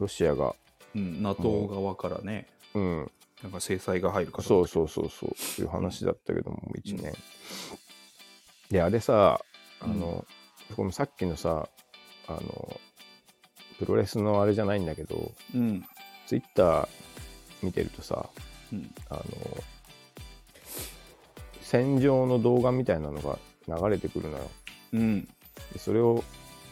ロシアがうん、NATO 側からね、うん。なんか制裁が入るかとそうそうそうそうそういう話だったけども1年、であれさあの、このさっきのさあのプロレスのあれじゃないんだけどうん。ツイッター見てるとさうん。あの戦場の動画みたいなのが流れてくるのよ。うん。でそれを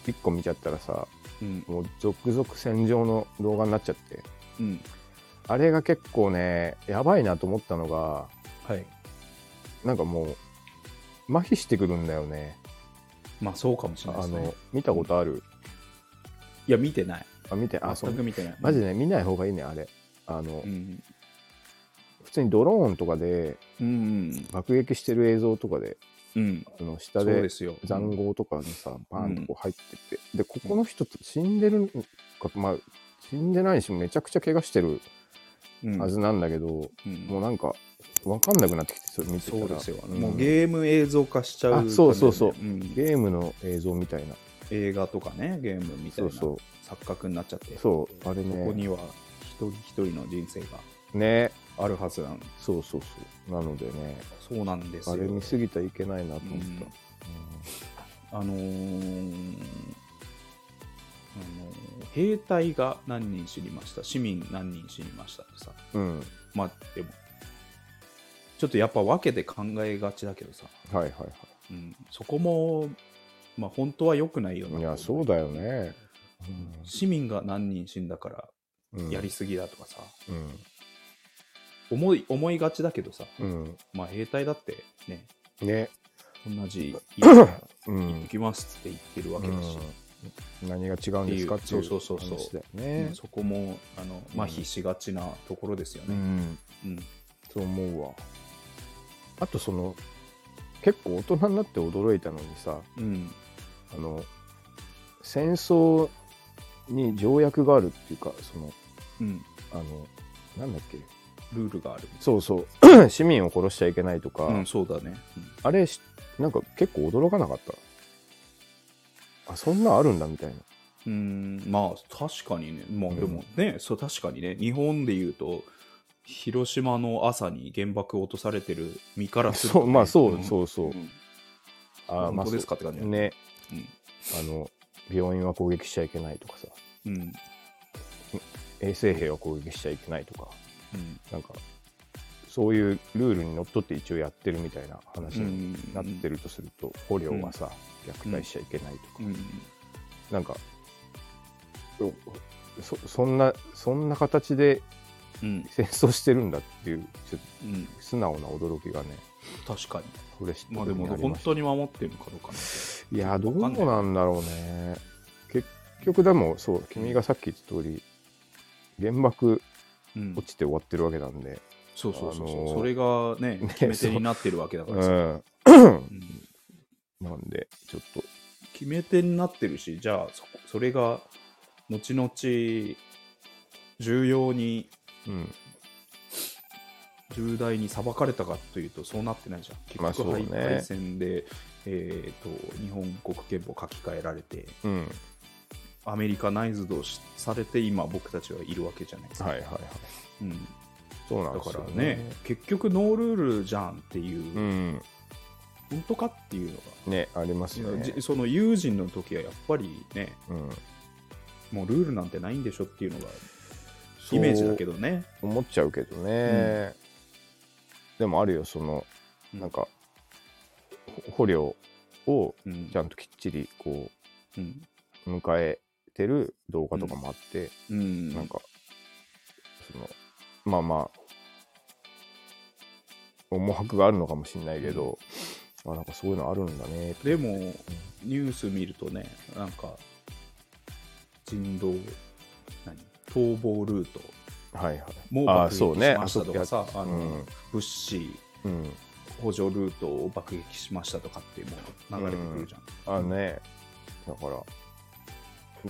1個見ちゃったらさうん。もう続々戦場の動画になっちゃってうん。あれが結構ねやばいなと思ったのがはい。なんかもう麻痺してくるんだよねまあそうかもしれないあですねの。見たことある？いや、見てない。あ見てあそう全く見てない。マジでね見ない方がいいねあれあの、うん。普通にドローンとかでうん。爆撃してる映像とかでうん。あのそう下で。塹壕とかにさバーンとこう入ってって、でここの人って死んでるのかまあ死んでないしめちゃくちゃ怪我してるうん。はずなんだけど、うん。もうなんか分かんなくなってきてそれ見てたら。そうですよ、ん。もうゲーム映像化しちゃう、あそうそうそう。うん。ゲームの映像みたいな。映画とかねゲームみたいなそう錯覚になっちゃって。そうあれそこねには一人一人の人生が。ねあるはずなのそうそうそう。なのでね。そうなんですよ。あれ見すぎたらいけないなと思っあのーあのー兵隊が何人死にました？市民何人死にましたってさ。たうん、まあでもちょっとやっぱ分けて考えがちだけどさ、はいはいはうん、そこもまあ本当は良くないよないいやそうだよね。市民が何人死んだからうん。やりすぎだとかさ、うん思い思いがちだけどさ、うん。まあ兵隊だってね。ね。同じ家からうん。行きますって言ってるわけだし、うん、何が違うんですかっていうそうそうそうそう。話だようねんそこもあの麻痺しがちなところですよね。うん。うん。そう思うわ。あとその結構大人になって驚いたのにさうん。あの戦争に条約があるっていうかそのうん。あのなんだっけルールがある。そうそう。市民を殺しちゃいけないとか、うん、そうだね。あれしなんか結構驚かなかった。あそんなんあるんだみたいな。うん、まあ確かにね、まあうん。でもね、そう確かにね、日本で言うと、広島の朝に原爆落とされてる身からするとね、そうまあそう、ん。そうそう、ん。あ本当ですかって感じだね。うん。あの病院は攻撃しちゃいけないとかさ。うん。衛生兵は攻撃しちゃいけないとかうん。なんかそういうルールにのっとって一応やってるみたいな話になってるとすると、捕虜はさ、虐待しちゃいけないとか、うん。なんかそそんなそんな形でうん。戦争してるんだっていうちょっとうん。素直な驚きがね確かに。これ知ってまあでも本当に守ってるのかどうか。ね。いやどうなんだろうね。結局でもそう君がさっき言った通り原爆うん落ちて終わってるわけなんで、そうそうそうそう、あのーそれがね、ね決め手になってるわけだからさ、う。ん、うん。なんでちょっと。決め手になってるし、じゃあそこ、それが後々重要に、うん。重大に裁かれたかというと、そうなってないじゃん。結まあ局、そうね。敗敗戦で、えー、と日本国憲法書き換えられて、うんアメリカナイズドしされて、今、僕たちはいるわけじゃないですか。はいはいはい。うん、そうなんだかですよね。らね、結局、ノールールじゃんっていう、うん。本当かっていうのが。ねありますよね。じその友人の時はやっぱりね、うん。もうルールなんてないんでしょっていうのがイメージだけどね。思っちゃうけどね、でもあるよそのうん。なんか捕虜をうん。ちゃんときっちりこうん。う迎えてる動画とかもあって、うん。なんかそのまあまあ思惑があるのかもしれないけど、あなんかそういうのあるんだねでも、ニュース見るとね、なんか、人道、何？逃亡ルート。はいはい。もあ爆撃そうね。しましたとかさ、あのうん。物資うん。補助ルートを爆撃しましたとかっていうもう流れてくるじゃん。あね。だから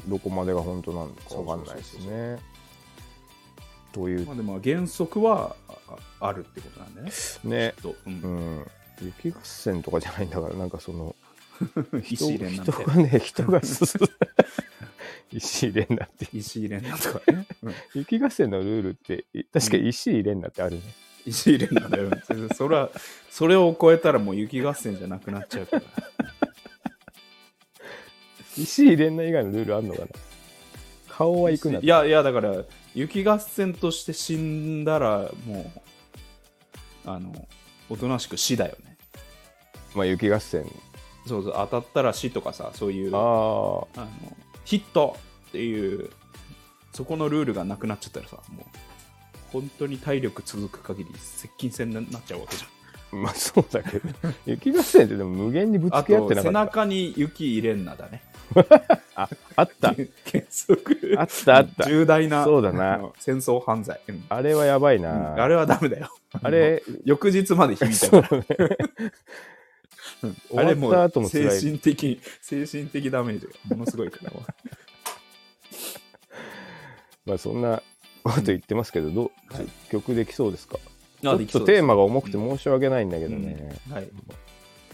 どこまでが本当なのかわかんないですね。という。まあでも原則はあるってことなんだよね。ね。うん。うん。雪合戦とかじゃないんだからなんかその 人石入れんなんて。人がね人が進む。石入れんなって。石入れんなんとかね。うん。雪合戦のルールってい確か石入れんなってあるね、石入れんなんだよ。それは、それを超えたらもう雪合戦じゃなくなっちゃうから。石入れんな以外のルールあるのかな？顔は行くないやいやだから雪合戦として死んだらもうあのおとなしく死だよね。まあ雪合戦。そうそう当たったら死とかさそういうあのヒットっていうそこのルールがなくなっちゃったらさもう本当に体力続く限り接近戦になっちゃうわけじゃん。まあそうだけど。雪合戦ってでも無限にぶつあけ合ってなかった。中に雪入れんなだねああった。原則。あったあった。重大なそうだな。あの戦争犯罪、うん。あれはやばいうん。な、あれはダメだよ。あれ翌日まで響いた。そからあれも終わった後も辛い。精神的、精神的ダメージがものすごいから。まあそんなこと言ってますけど、どうはい。曲できそうですか？ちょあっとテーマが重くて申し訳ないんだけどね、うん。はい。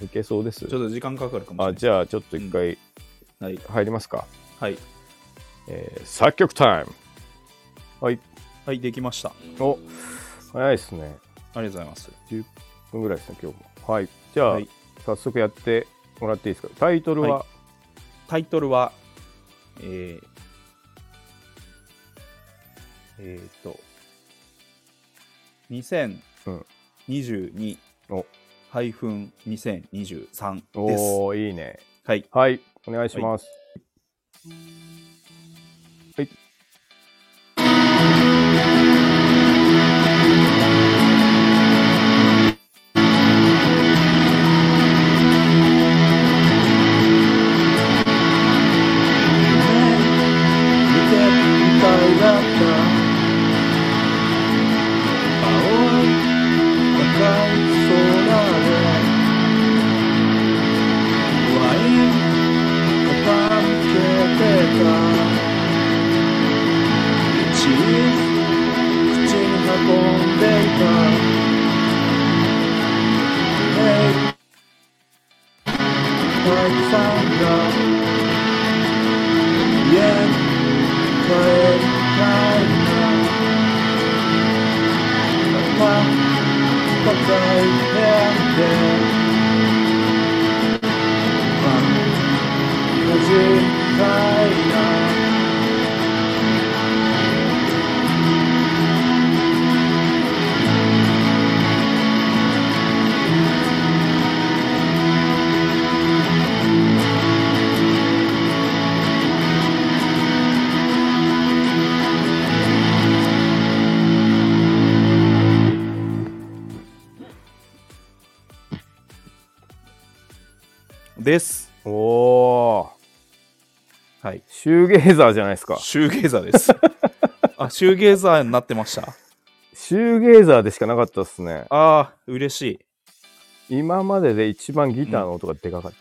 いけそうです？ちょっと時間かかるかもしれない。あじゃあちょっと一回はい。入りますか、はい。えー作曲タイム。はい。はい、できました。あお早いですね。りがとうございます。10分ぐらいですね今日も。はい。じゃあ、はい。早速やってもらっていいですか？タイトルは、はタイトルは、えー、えー、と、2022お。ハイフン2023です。おおいいね。はい。はいお願いします、はい。たくさんが家帰りたいなま高い部屋です。おおはい。シューゲーザーじゃないですかシューゲーザーです。あ、シューゲーザーになってました。シューゲーザーでしかなかったっすねああ、嬉しい。今までで一番ギターの音がでかかっ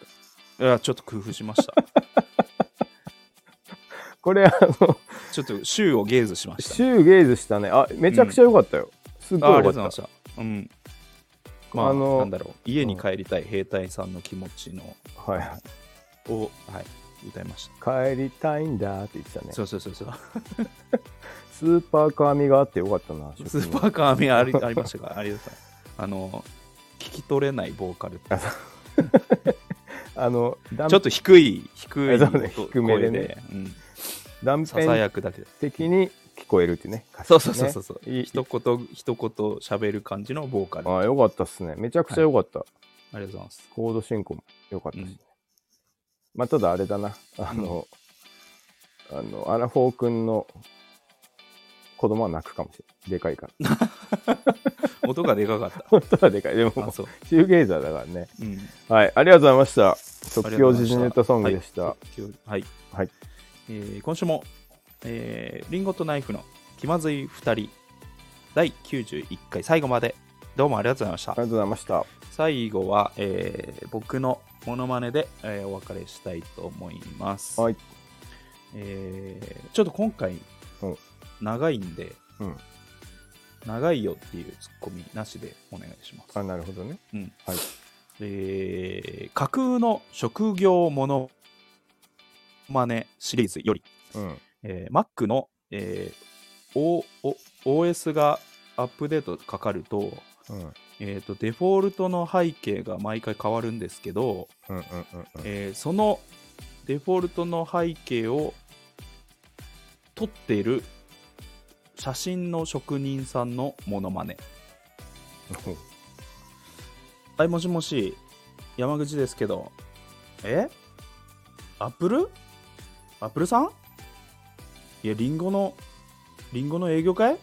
た、いや、ちょっと工夫しました。これあのちょっとシューをゲーズしました。シューゲーズしたねあめちゃくちゃ良かったよ、すっごああい良かったりがとうございました。うん。まあ、あのなんだろう、家に帰りたい兵隊さんの気持ちの、はい。はいを、はい、歌いました。帰りたいんだって言ってたね。そうそうそうそう。スーパーカー味があってよかったなスーパーカー目ありありましたかありがとう。あの、聞き取れないボーカルって。あの断ちょっと低い、低いね。音低めでね。声で、うん、断片やくだけで。的に聞こえるっていうね歌詞そうねそうそうそうそう。いい一言、一言喋る感じのボーカル。あよかったっすねめちゃくちゃよかった、ありがとうございます。コード進行も良かったし、うんまあ、ただあれだな。あの、あの、アラフォー君の子供は泣くかもしれない。でかいから。音がでかかっ本当はでかい。でも、た。あ、そう。シューゲイザーだからね。うん。はい、ありがとうございました。あ即興時事ネタソングでした。はい。はい。えー今週も、えーリンゴとナイフの気まずい2人、第91回、最後まで、どうもありがとうございましたあり。がとうございました。最後は、えー僕のモノマネで、えーお別れしたいと思います。はい。えーちょっと今回うん、長いんで、うん長いよっていうツッコミなしでお願いします。あ、なるほどね。うんはいえー架空の職業モノマネシリーズより、うん。えー Mac の、えー O O OS がアップデートかかると,、うん。えーと、デフォルトの背景が毎回変わるんですけど、うん。うん。うん。えーそのデフォルトの背景を撮っている写真の職人さんのモノマネ。はい、もしもし、山口ですけど、え？アップルアップルさん？いや、リンゴの、リンゴの営業かい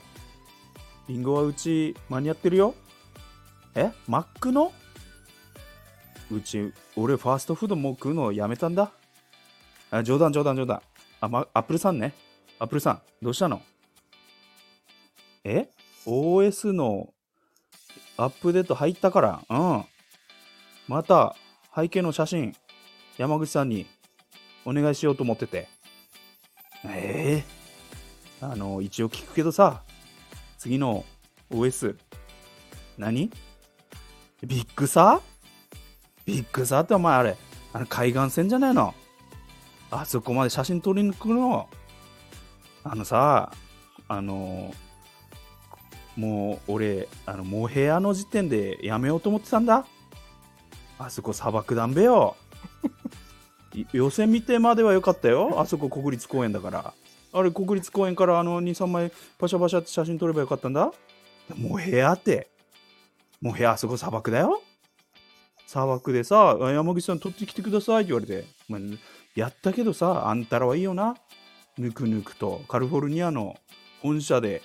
リンゴはうち間に合ってるよ。え？マックの？うち、俺ファーストフードもう食うのやめたんだ。あ冗談冗談冗談。あ、ま、アップルさんね。アップルさん、どうしたの？え ?OS のアップデート入ったから、うん。また、背景の写真、山口さんにお願いしようと思ってて。ええ。あの、一応聞くけどさ、次の OS、何？ビッグサー？ビッグサーってお前あれ、あの海岸線じゃないの？あそこまで写真撮りに来るの？あのさ、あの、もう俺、あの、モヘアの時点でやめようと思ってたんだ。あそこ砂漠だんべよ。い予選見てまではよかったよ。あそこ国立公園だから。あれ国立公園からあの2、3枚パシャパシャって写真撮ればよかったんだ。モヘアって。モヘアあそこ砂漠だよ。砂漠でさ、山口さん撮ってきてくださいって言われて。まあやったけどさ、あんたらはいいよな。ぬくぬくとカリフォルニアの本社で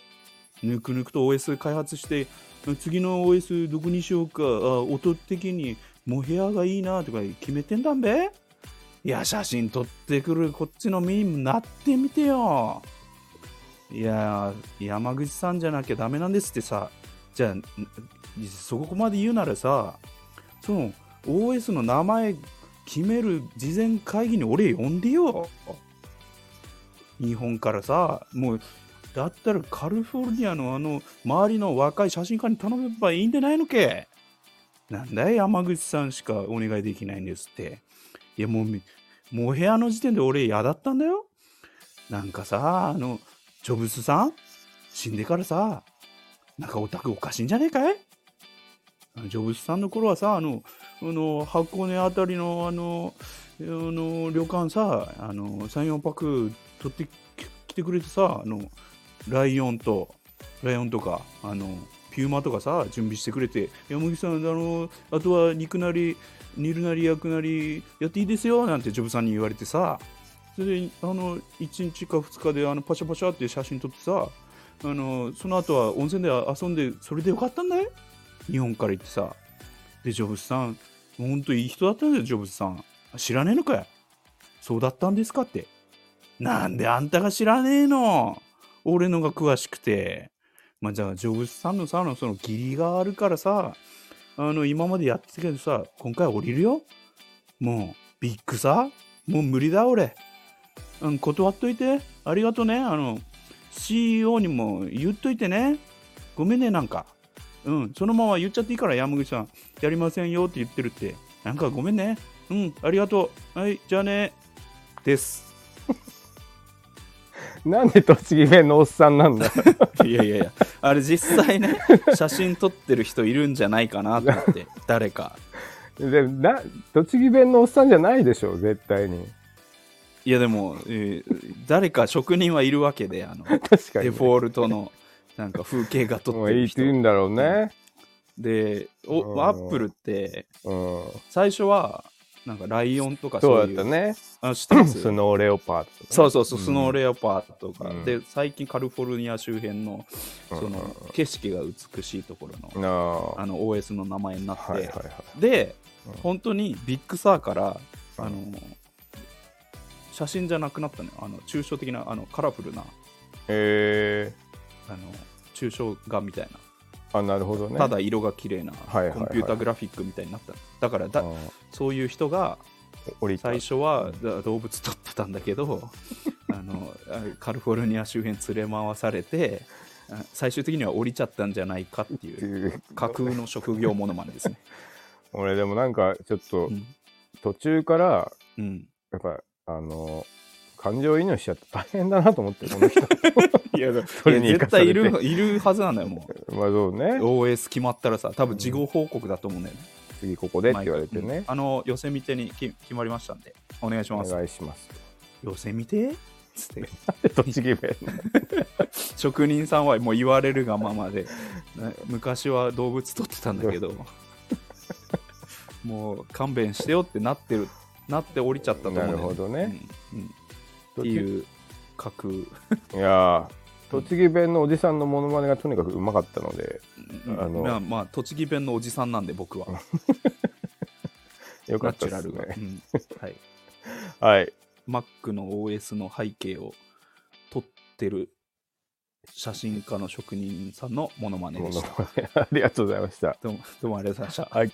ぬくぬくと OS 開発して次の OS どこにしようかあ音的にモヘアがいいなとか決めてんだんべいや写真撮ってくるこっちの身になってみてよ。いや山口さんじゃなきゃダメなんですってさ。じゃあそこまで言うならさその OS の名前決める事前会議に俺呼んでよ。日本からさもうだったらカリフォルニアのあの周りの若い写真家に頼めばいいんでないのけ。なんだい山口さんしかお願いできないんですって。いやもうもう部屋の時点で俺嫌だったんだよ。なんかさあのジョブズさん死んでからさなんかオタクおかしいんじゃねえかい？ジョブズさんの頃はさあのあの箱根あたりのあのあの旅館さあの34パック取ってきてくれてさあのライオンとライオンとかあのピューマとかさ準備してくれて山口さんあのあとは肉なり煮るなり焼くなりやっていいですよなんてジョブさんに言われてさそれであの1日か2日であのパシャパシャって写真撮ってさあのその後は温泉で遊んでそれでよかったんだよ日本から行ってさ。でジョブズさんほんといい人だったんだよジョブズさん。知らねえのかよそうだったんですかって。なんであんたが知らねえの？俺のが詳しくて。まあじゃあ、ジョブズさんのさ、のその義理があるからさ、あの、今までやってたけどさ、今回降りるよ。もう、ビッグさ、もう無理だ俺。うん、断っといて。ありがとうね。あの、CEO にも言っといてね。ごめんね、なんか。うん、そのまま言っちゃっていいから、山口さん。やりませんよって言ってるって。なんかごめんね。うん、ありがとう。はい、じゃあね。です。なんで栃木弁のおっさんなんだ？いやいやいや、あれ実際ね、写真撮ってる人いるんじゃないかなと思って、誰か。でな栃木弁のおっさんじゃないでしょ絶対にいやでも、えー誰か職人はいるわけで、あの、確かに、デフォルトのなんか風景が撮ってる人いいって言。うんだろうね、でうんおアップルってうん。最初はなんかライオンとかそうそういうだったね。あの知ってますスノーレオパートとかね。そうそうそう、スノーレレオパードとか、うん。で最近カリフォルニア周辺のそうん。うんの景色が美しいところのオ。ああの OS の名前になって、はいはいはい。で、うん。本当にビッグサーからうん。あの写真じゃなくなったのよ。あの抽象的なあのカラフルなえあの抽象画みたいー、あ、なるほどね。な、ただ色が綺麗なはいはいはい。コンピュータグラフィックみたいになった。のだからだうん。そういう人が降りた。最初はだ動物撮ってたんだけど あのあカリフォルニア周辺連れ回されてあ最終的には降りちゃったんじゃないかってっていう。いう架空の職業ものまねですね。俺でもなんかちょっとうん。途中からうん、やっぱあの感情移入しちゃって大変だなと思ってこの人。いや絶対いるいるはずなんだよもまあそうね。う OS 決まったらさ多分事後報告だと思うんだよね。次ここでって言われてうん。ねあの寄せ見てにき決まりましたんで。お願いしおます。願いします。寄せ見て？つって。で栃木弁？職人さんはもう言われるがままで。ね昔は動物取ってたんだけど。もう勘弁してよってなってるなって降りちゃったと思うんだよなるほどね、うんうん、っていう架空、いやー栃木弁のおじさんのモノマネがとにかくうまかったのでうん。あのまあまあ栃木弁のおじさんなんで僕は。よかナったですね。うん。はい、はい。Mac の OS の背景を撮ってる写真家の職人さんのモノマネモでした。ありがとうございました。どうもどうもありがとうございました。はい